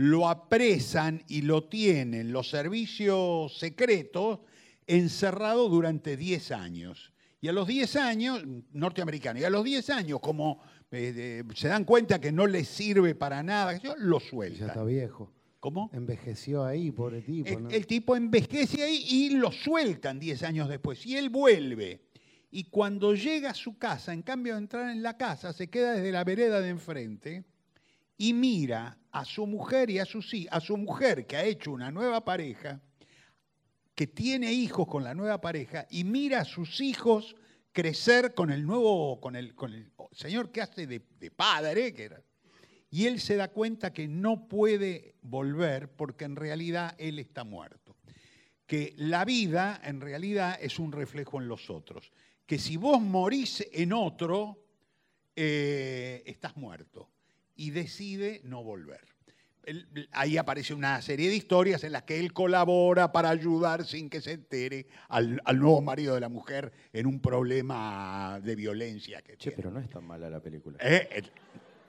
lo apresan y lo tienen los servicios secretos encerrado durante 10 años. Y a los 10 años, norteamericano, y a los 10 años, como eh, se dan cuenta que no les sirve para nada, lo Y ya sueltan. está viejo. ¿Cómo? Envejeció ahí, pobre tipo. El, el tipo envejece ahí y lo sueltan 10 años después. Y él vuelve. Y cuando llega a su casa, en cambio de entrar en la casa, se queda desde la vereda de enfrente y mira a su mujer y a hi- a su mujer que ha hecho una nueva pareja, que tiene hijos con la nueva pareja, y mira a sus hijos crecer con el nuevo, con el, con el señor que hace de, de padre, que era, y él se da cuenta que no puede volver porque en realidad él está muerto. Que la vida en realidad es un reflejo en los otros. Que si vos morís en otro, eh, estás muerto. Y decide no volver. él- ahí aparece una serie de historias en las que él colabora para ayudar sin que se entere al, al nuevo marido de la mujer en un problema de violencia que Che, tiene. pero no es tan mala la película. Eh, eh,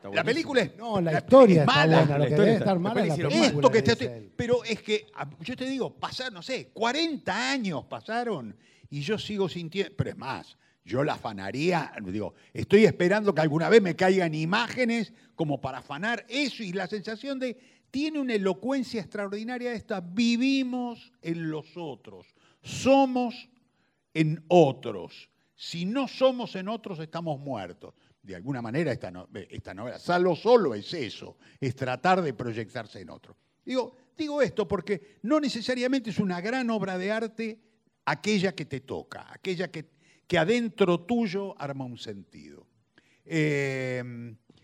Está la película es No, la la- historia es está mala. buena. La Lo que historia debe está- estar mala es la. Esto que él. pero es que ah, yo te digo, pasaron, no sé, 40 años pasaron y yo sigo sintiendo, pero es más, yo la afanaría, digo, estoy esperando que alguna vez me caigan imágenes como para afanar eso y la sensación de, tiene una elocuencia extraordinaria esta, vivimos en los otros, somos en otros. Si no somos en otros, estamos muertos. De alguna manera, esta, no- novela, Salvo Solo es eso, es tratar de proyectarse en otro. Digo, digo esto porque no necesariamente es una gran obra de arte aquella que te toca, aquella que, que adentro tuyo arma un sentido. Eh,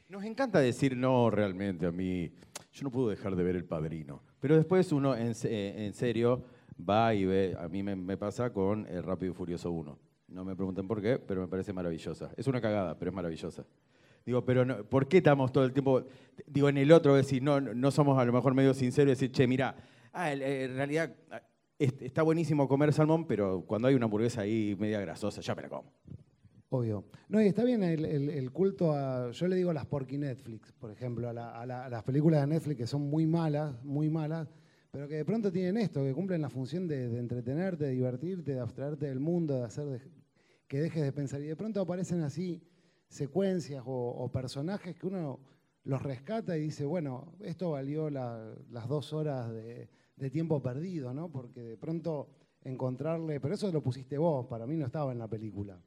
Nos encanta decir no realmente a mí. Yo no puedo dejar de ver El Padrino. Pero después uno en, eh, en serio va y ve, a mí me, pasa con El Rápido y Furioso 1. No me pregunten por qué, pero me parece maravillosa. Es una cagada, pero es maravillosa. Digo, pero ¿por qué estamos todo el tiempo? Digo, en el otro decir, no, no somos a lo mejor medio sinceros y decir, che, mira, ah, en realidad ah, está buenísimo comer salmón, pero cuando hay una hamburguesa ahí media grasosa, ya me la como. Obvio. No, y está bien el, culto a. Yo le digo a las porky Netflix, por ejemplo, a, la- a la- a las películas de Netflix que son muy malas, muy malas, pero que de pronto tienen esto, que cumplen la función de, de entretenerte, de divertirte, de abstraerte del mundo, de hacer que dejes de pensar. Y de pronto aparecen así secuencias o, personajes que uno los rescata y dice, bueno, esto valió la- las dos horas de, de tiempo perdido, ¿no? Porque de pronto encontrarle. Pero eso lo pusiste vos, para mí no estaba en la película.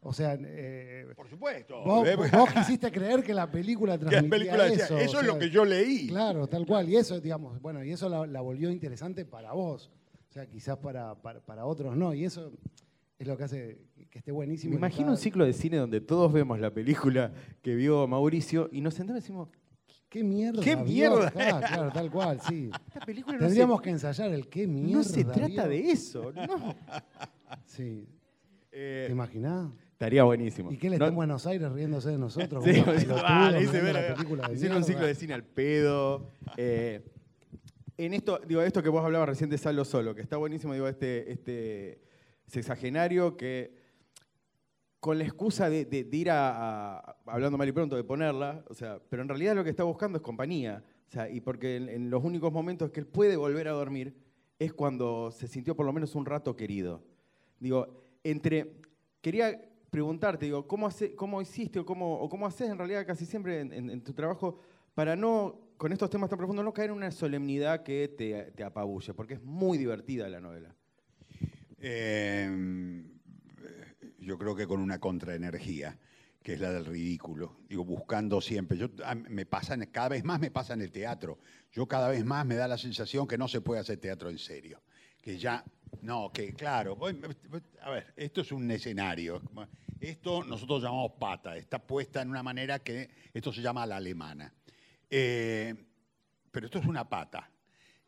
O sea, eh, por supuesto. vos, (laughs) vos quisiste creer que la película transmitía película decía, eso. eso o es lo que yo leí. Claro, tal cual. Y eso, digamos, bueno, y eso la, la volvió interesante para vos. O sea, quizás para, para, para otros no. Y eso es lo que hace que esté buenísimo. Me imagino cada- un ciclo de cine donde todos vemos la película que vio Mauricio y nos sentamos y decimos, ¿Qué mierda? ¿Qué mierda acá? Claro, tal cual, sí. esta película no Tendríamos se, que ensayar el qué mierda. no se trata vio. de eso. No. Sí. Eh, ¿Te imaginás? estaría buenísimo. ¿Y qué le No- está en Buenos Aires riéndose de nosotros? Sí, (laughs) ah, mirando ver, la película de hicieron un ciclo de cine al pedo. Eh, en esto, digo, esto que vos hablabas recién de Salo Solo, que está buenísimo, digo, este, este sexagenario que con la excusa de, ir a, hablando mal y pronto, de ponerla, o sea, pero en realidad lo que está buscando es compañía. O sea, y porque en, los únicos momentos que él puede volver a dormir es cuando se sintió por lo menos un rato querido. Digo, entre. Quería preguntarte, digo, ¿cómo, hace- cómo hiciste o cómo, o cómo haces en realidad casi siempre en, tu trabajo para no, con estos temas tan profundos, no caer en una solemnidad que te, apabulle? Porque es muy divertida la novela. Eh, yo creo que con una contraenergía, que es la del ridículo. Digo, buscando siempre. Yo, me cada vez más me pasa en el teatro. Yo cada vez más me da la sensación que no se puede hacer teatro en serio. Que ya, no, que claro, a ver, esto es un escenario. Esto nosotros llamamos pata, está puesta en una manera que esto se llama la alemana. Eh, pero esto es una pata.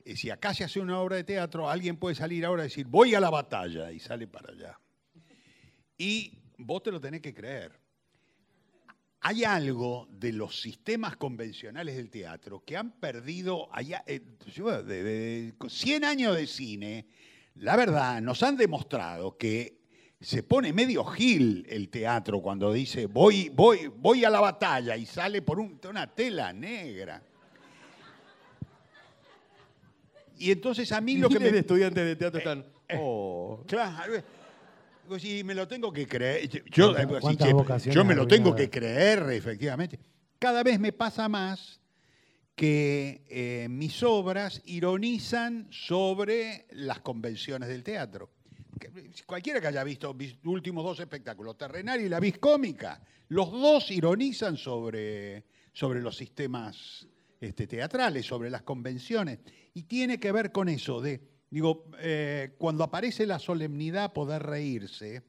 Eh, si acá se hace una obra de teatro, alguien puede salir ahora y decir, voy a la batalla, y sale para allá. Y vos te lo tenés que creer. Hay algo de los sistemas convencionales del teatro que han perdido, allá, eh, yo, de, de 100 años de cine, la verdad, nos han demostrado que se pone medio gil el teatro cuando dice voy, voy, voy a la batalla y sale por un- una tela negra. Y entonces a mí lo que me, de estudiantes de teatro están. Oh. Claro. Sí, me lo tengo que creer. Yo, ¿Cuántas- digo, sí, cuántas che, vocaciones yo me lo tengo que creer, efectivamente. Cada vez me pasa más que eh, mis obras ironizan sobre las convenciones del teatro. Cualquiera que haya visto mis últimos dos espectáculos, Terrenario y La Vis Cómica, los dos ironizan sobre, sobre los sistemas este, teatrales, sobre las convenciones. Y tiene que ver con eso de, digo, eh, cuando aparece la solemnidad, poder reírse,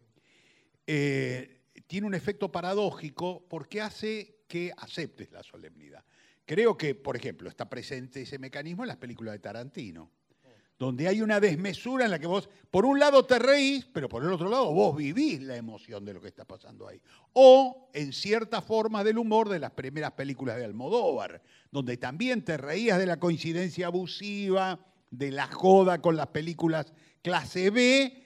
eh, tiene un efecto paradójico porque hace que aceptes la solemnidad. Creo que, por ejemplo, está presente ese mecanismo en las películas de Tarantino, donde hay una desmesura en la que vos, por un lado te reís, pero por el otro lado vos vivís la emoción de lo que está pasando ahí. O en cierta forma del humor de las primeras películas de Almodóvar, donde también te reías de la coincidencia abusiva, de la joda con las películas clase B,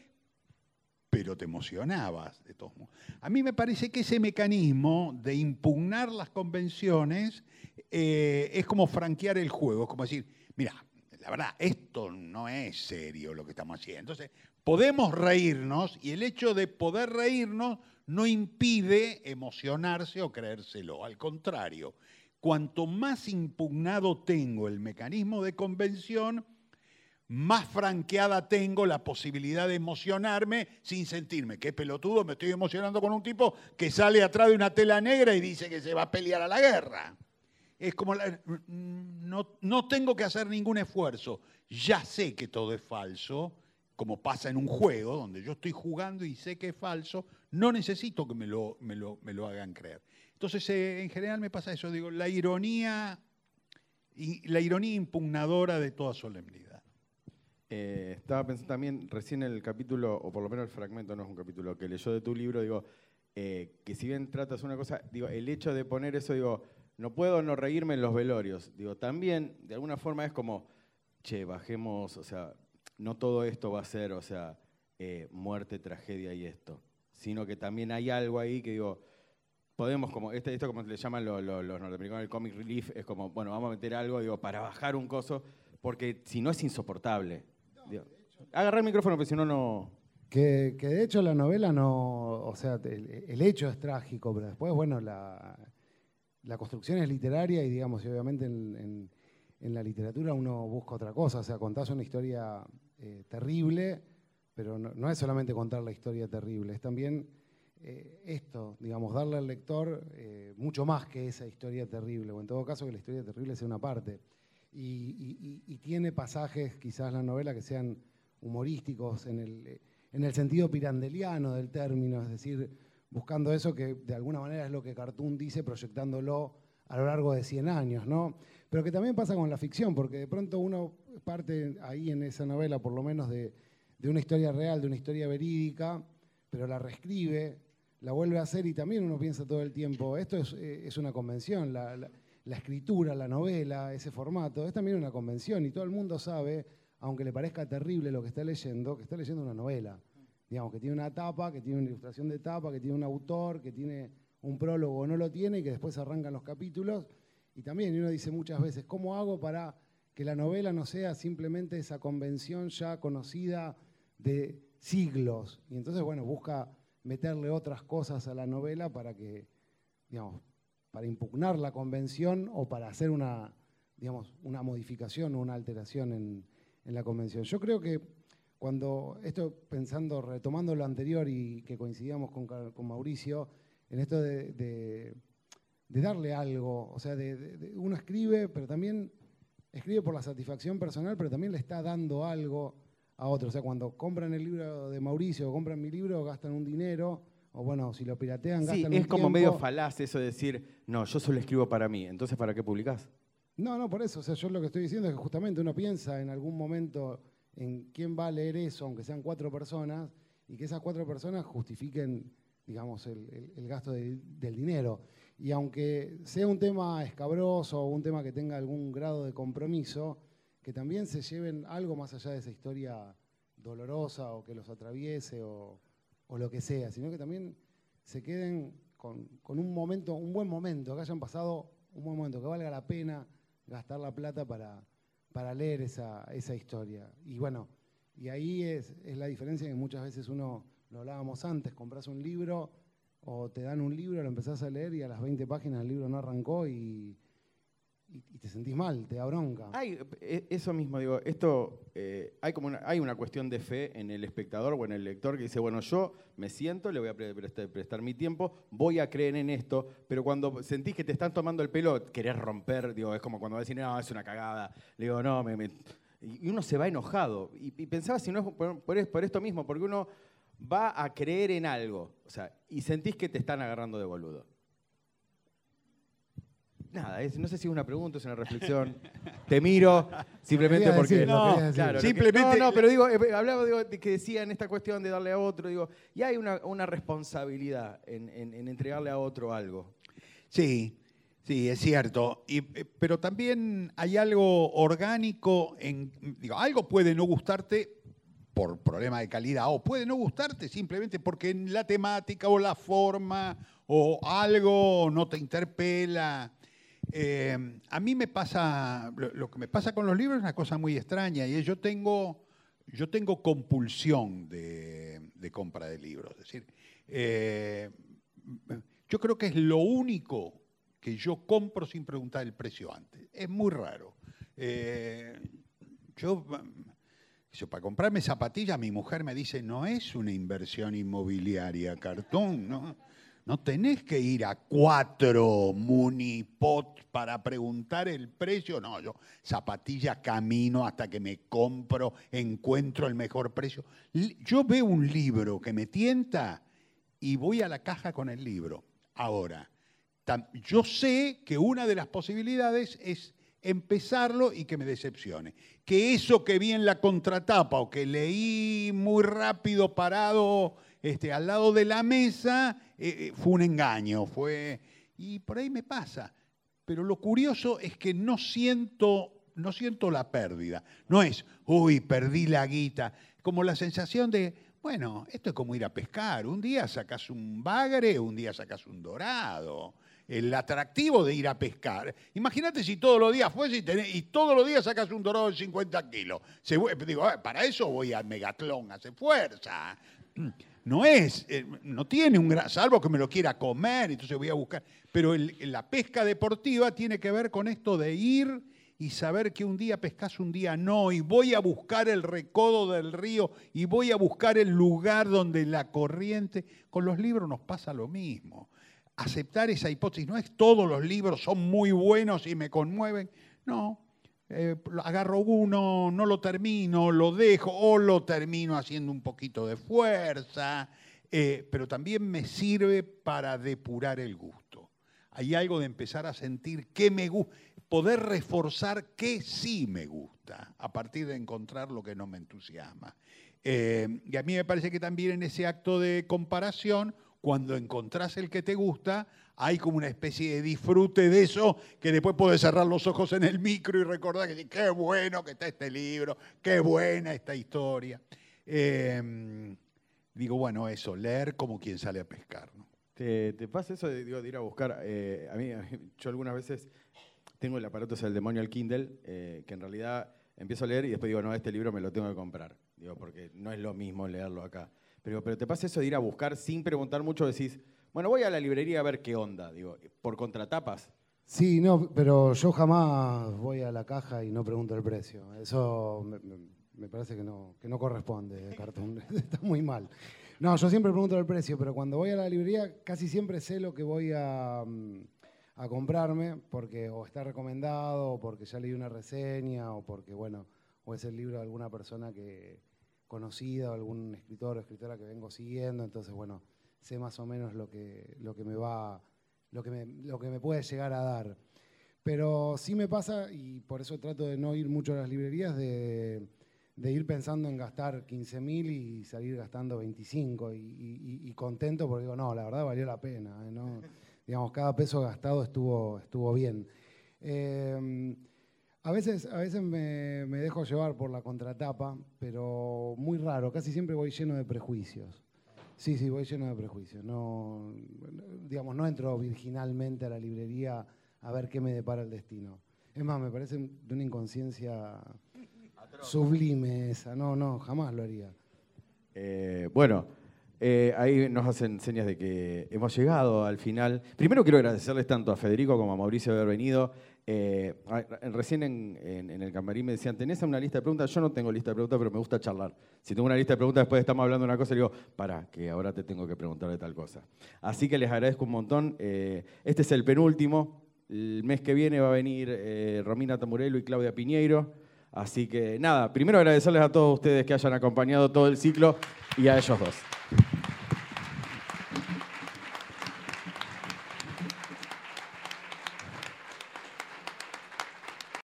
pero te emocionabas de todos modos. A mí me parece que ese mecanismo de impugnar las convenciones eh, es como franquear el juego, es como decir, mira, la verdad, esto no es serio lo que estamos haciendo. Entonces, podemos reírnos y el hecho de poder reírnos no impide emocionarse o creérselo. Al contrario, cuanto más impugnado tengo el mecanismo de convención, más franqueada tengo la posibilidad de emocionarme sin sentirme. Qué pelotudo, me estoy emocionando con un tipo que sale atrás de una tela negra y dice que se va a pelear a la guerra. Es como, no, no tengo que hacer ningún esfuerzo. Ya sé que todo es falso, como pasa en un juego donde yo estoy jugando y sé que es falso, no necesito que me lo, me lo, hagan creer. Entonces, eh, en general me pasa eso, digo, la ironía, la ironía impugnadora de toda solemnidad. Eh, estaba pensando también recién el capítulo, o por lo menos el fragmento, no es un capítulo, que leyó de tu libro, digo, eh, que si bien tratas una cosa, digo, el hecho de poner eso, digo, no puedo no reírme en los velorios. Digo, también, de alguna forma es como, che, bajemos, o sea, no todo esto va a ser, o sea, eh, muerte, tragedia y esto, sino que también hay algo ahí que digo, podemos como, este, esto como le llaman los, norteamericanos el comic relief, es como, bueno, vamos a meter algo, digo, para bajar un coso, porque si no es insoportable. Agarra el micrófono, porque si no, no... Que, de hecho la novela no, o sea, el, hecho es trágico, pero después, bueno, la, la construcción es literaria y, digamos, obviamente en, la literatura uno busca otra cosa, o sea, contás una historia eh, terrible, pero no, es solamente contar la historia terrible, es también eh, esto, digamos, darle al lector eh, mucho más que esa historia terrible, o en todo caso que la historia terrible sea una parte. Y, tiene pasajes, quizás la novela, que sean humorísticos en el, en el sentido pirandeliano del término, es decir, buscando eso que de alguna manera es lo que Cartoon dice, proyectándolo a lo largo de 100 años, ¿no? Pero que también pasa con la ficción, porque de pronto uno parte ahí en esa novela, por lo menos, de, una historia real, de una historia verídica, pero la reescribe, la vuelve a hacer y también uno piensa todo el tiempo, esto es, eh, una convención, escritura, la novela, ese formato, es también una convención y todo el mundo sabe, aunque le parezca terrible lo que está leyendo, que está leyendo una novela digamos, que tiene una tapa, que tiene una ilustración de tapa, que tiene un autor, que tiene un prólogo o no lo tiene y que después arrancan los capítulos. Y también uno dice muchas veces, ¿cómo hago para que la novela no sea simplemente esa convención ya conocida de siglos? Y entonces, bueno, busca meterle otras cosas a la novela para que, digamos, para impugnar la convención o para hacer una, digamos, una modificación o una alteración en, en la convención. Yo creo que cuando esto pensando, retomando lo anterior y que coincidíamos con, Mauricio, en esto de, darle algo, o sea, de, uno escribe, pero también escribe por la satisfacción personal, pero también le está dando algo a otro. O sea, cuando compran el libro de Mauricio o compran mi libro, gastan un dinero, o bueno, si lo piratean, gastan sí, es como medio falaz eso de decir, no, yo solo escribo para mí, entonces ¿para qué publicás? No, no, por eso. O sea, yo lo que estoy diciendo es que justamente uno piensa en algún momento en quién va a leer eso, aunque sean cuatro personas, y que esas cuatro personas justifiquen, digamos, el, gasto del dinero. Y aunque sea un tema escabroso o un tema que tenga algún grado de compromiso, que también se lleven algo más allá de esa historia dolorosa o que los atraviese o, lo que sea, sino que también se queden con, con, un momento, un buen momento, que hayan pasado un buen momento, que valga la pena gastar la plata para, para leer esa, esa historia. Y bueno, y ahí es, es, la diferencia que muchas veces uno, lo hablábamos antes, compras un libro o te dan un libro, lo empezás a leer y a las 20 páginas el libro no arrancó y, y, te sentís mal, te da bronca. Hay, e, eso mismo, digo, esto, eh, hay, como una, hay una cuestión de fe en el espectador o en el lector que dice, bueno, yo me siento, le voy a prestar, mi tiempo, voy a creer en esto, pero cuando sentís que te están tomando el pelo, querés romper, digo, es como cuando vas a decir, no, es una cagada, le digo, no, me, y uno se va enojado. Y, pensaba si no es por esto mismo, porque uno va a creer en algo, o sea, y sentís que te están agarrando de boludo. Nada, es- no sé si es una pregunta, es una reflexión. Te miro simplemente porque. No. Claro, Simplemente- no, no, pero digo, eh, hablaba digo, de que decían esta cuestión de darle a otro, digo, y hay una, una responsabilidad en, en- en entregarle a otro algo. Sí, sí, es cierto. Y, eh, pero también hay algo orgánico en. Digo, algo puede no gustarte por problema de calidad, o puede no gustarte simplemente porque en la temática o la forma o algo no te interpela. Eh, a mí me pasa, lo, que me pasa con los libros es una cosa muy extraña, y es yo tengo, yo tengo compulsión de, compra de libros. Es decir, eh, yo creo que es lo único que yo compro sin preguntar el precio antes. Es muy raro. Eh, yo, para comprarme zapatillas, mi mujer me dice, no es una inversión inmobiliaria, cartón, ¿no? No tenés que ir a cuatro Munipot para preguntar el precio. No, yo zapatilla camino hasta que me compro, encuentro el mejor precio. Yo veo un libro que me tienta y voy a la caja con el libro. Ahora, yo sé que una de las posibilidades es empezarlo y que me decepcione. Que eso que vi en la contratapa o que leí muy rápido parado este, al lado de la mesa eh, eh, fue un engaño. Fue, y por ahí me pasa. Pero lo curioso es que no siento, no siento la pérdida. No es, uy, perdí la guita. Como la sensación de, bueno, esto es como ir a pescar. Un día sacas un bagre, un día sacas un dorado. El atractivo de ir a pescar. Imagínate si todos los días fuese y, tenés- y todos los días sacas un dorado de 50 kilos. Digo, "Ah, para eso voy al Megatlón, hace fuerza. No es, eh, no tiene un gran, salvo que me lo quiera comer, entonces voy a buscar. Pero la pesca deportiva tiene que ver con esto de ir y saber que un día pescas, un día no, y voy a buscar el recodo del río y voy a buscar el lugar donde la corriente. Con los libros nos pasa lo mismo. Aceptar esa hipótesis, no es todos los libros son muy buenos y me conmueven. No, eh, agarro uno, no lo termino, lo dejo o lo termino haciendo un poquito de fuerza, eh, pero también me sirve para depurar el gusto. Hay algo de empezar a sentir qué me gusta, poder reforzar qué sí me gusta a partir de encontrar lo que no me entusiasma. Eh, y a mí me parece que también en ese acto de comparación, cuando encontrás el que te gusta, hay como una especie de disfrute de eso que después puedes cerrar los ojos en el micro y recordar que qué bueno que está este libro, qué buena esta historia. Eh, digo, bueno, eso, leer como quien sale a pescar. ¿no? ¿Te, pasa eso de, ir a buscar? eh, a, mí, yo algunas veces tengo el aparato, es el demonio al Kindle, eh, que en realidad empiezo a leer y después digo, no, este libro me lo tengo que comprar. Digo, porque no es lo mismo leerlo acá. Pero, pero te pasa eso de ir a buscar sin preguntar mucho, decís, bueno, voy a la librería a ver qué onda, digo, por contratapas. Sí, no, pero yo jamás voy a la caja y no pregunto el precio. Eso me, parece que no, que no corresponde, Cartoon. (laughs) Está muy mal. No, yo siempre pregunto el precio, pero cuando voy a la librería casi siempre sé lo que voy a, mm, a comprarme, porque o está recomendado, o porque ya leí una reseña, o porque, bueno, o es el libro de alguna persona que conocida, o algún escritor o escritora que vengo siguiendo, entonces, bueno, sé más o menos lo que, lo que me va lo que me, lo que me puede llegar a dar. Pero sí me pasa, y por eso trato de no ir mucho a las librerías, de, de ir pensando en gastar 15 mil y salir gastando 25 y, y- y contento porque digo, no, la verdad valió la pena. ¿eh? ¿no? (laughs) Digamos, cada peso gastado estuvo, estuvo bien. Eh, a veces, a veces me, me dejo llevar por la contratapa, pero muy raro, casi siempre voy lleno de prejuicios. Sí, sí, voy lleno de prejuicios. No, digamos, no entro virginalmente a la librería a ver qué me depara el destino. Es más, me parece de una inconsciencia sublime esa. No, no, jamás lo haría. Eh, bueno, eh, ahí nos hacen señas de que hemos llegado al final. Primero quiero agradecerles tanto a Federico como a Mauricio de haber venido. Eh, recién en, el camarín me decían, ¿tenés una lista de preguntas? Yo no tengo lista de preguntas, pero me gusta charlar. Si tengo una lista de preguntas, después estamos hablando de una cosa y digo, para, que ahora te tengo que preguntar de tal cosa. Así que les agradezco un montón. Eh, este es el penúltimo. El mes que viene va a venir eh, Romina Tamurello y Claudia Piñeiro. Así que nada, primero agradecerles a todos ustedes que hayan acompañado todo el ciclo y a ellos dos.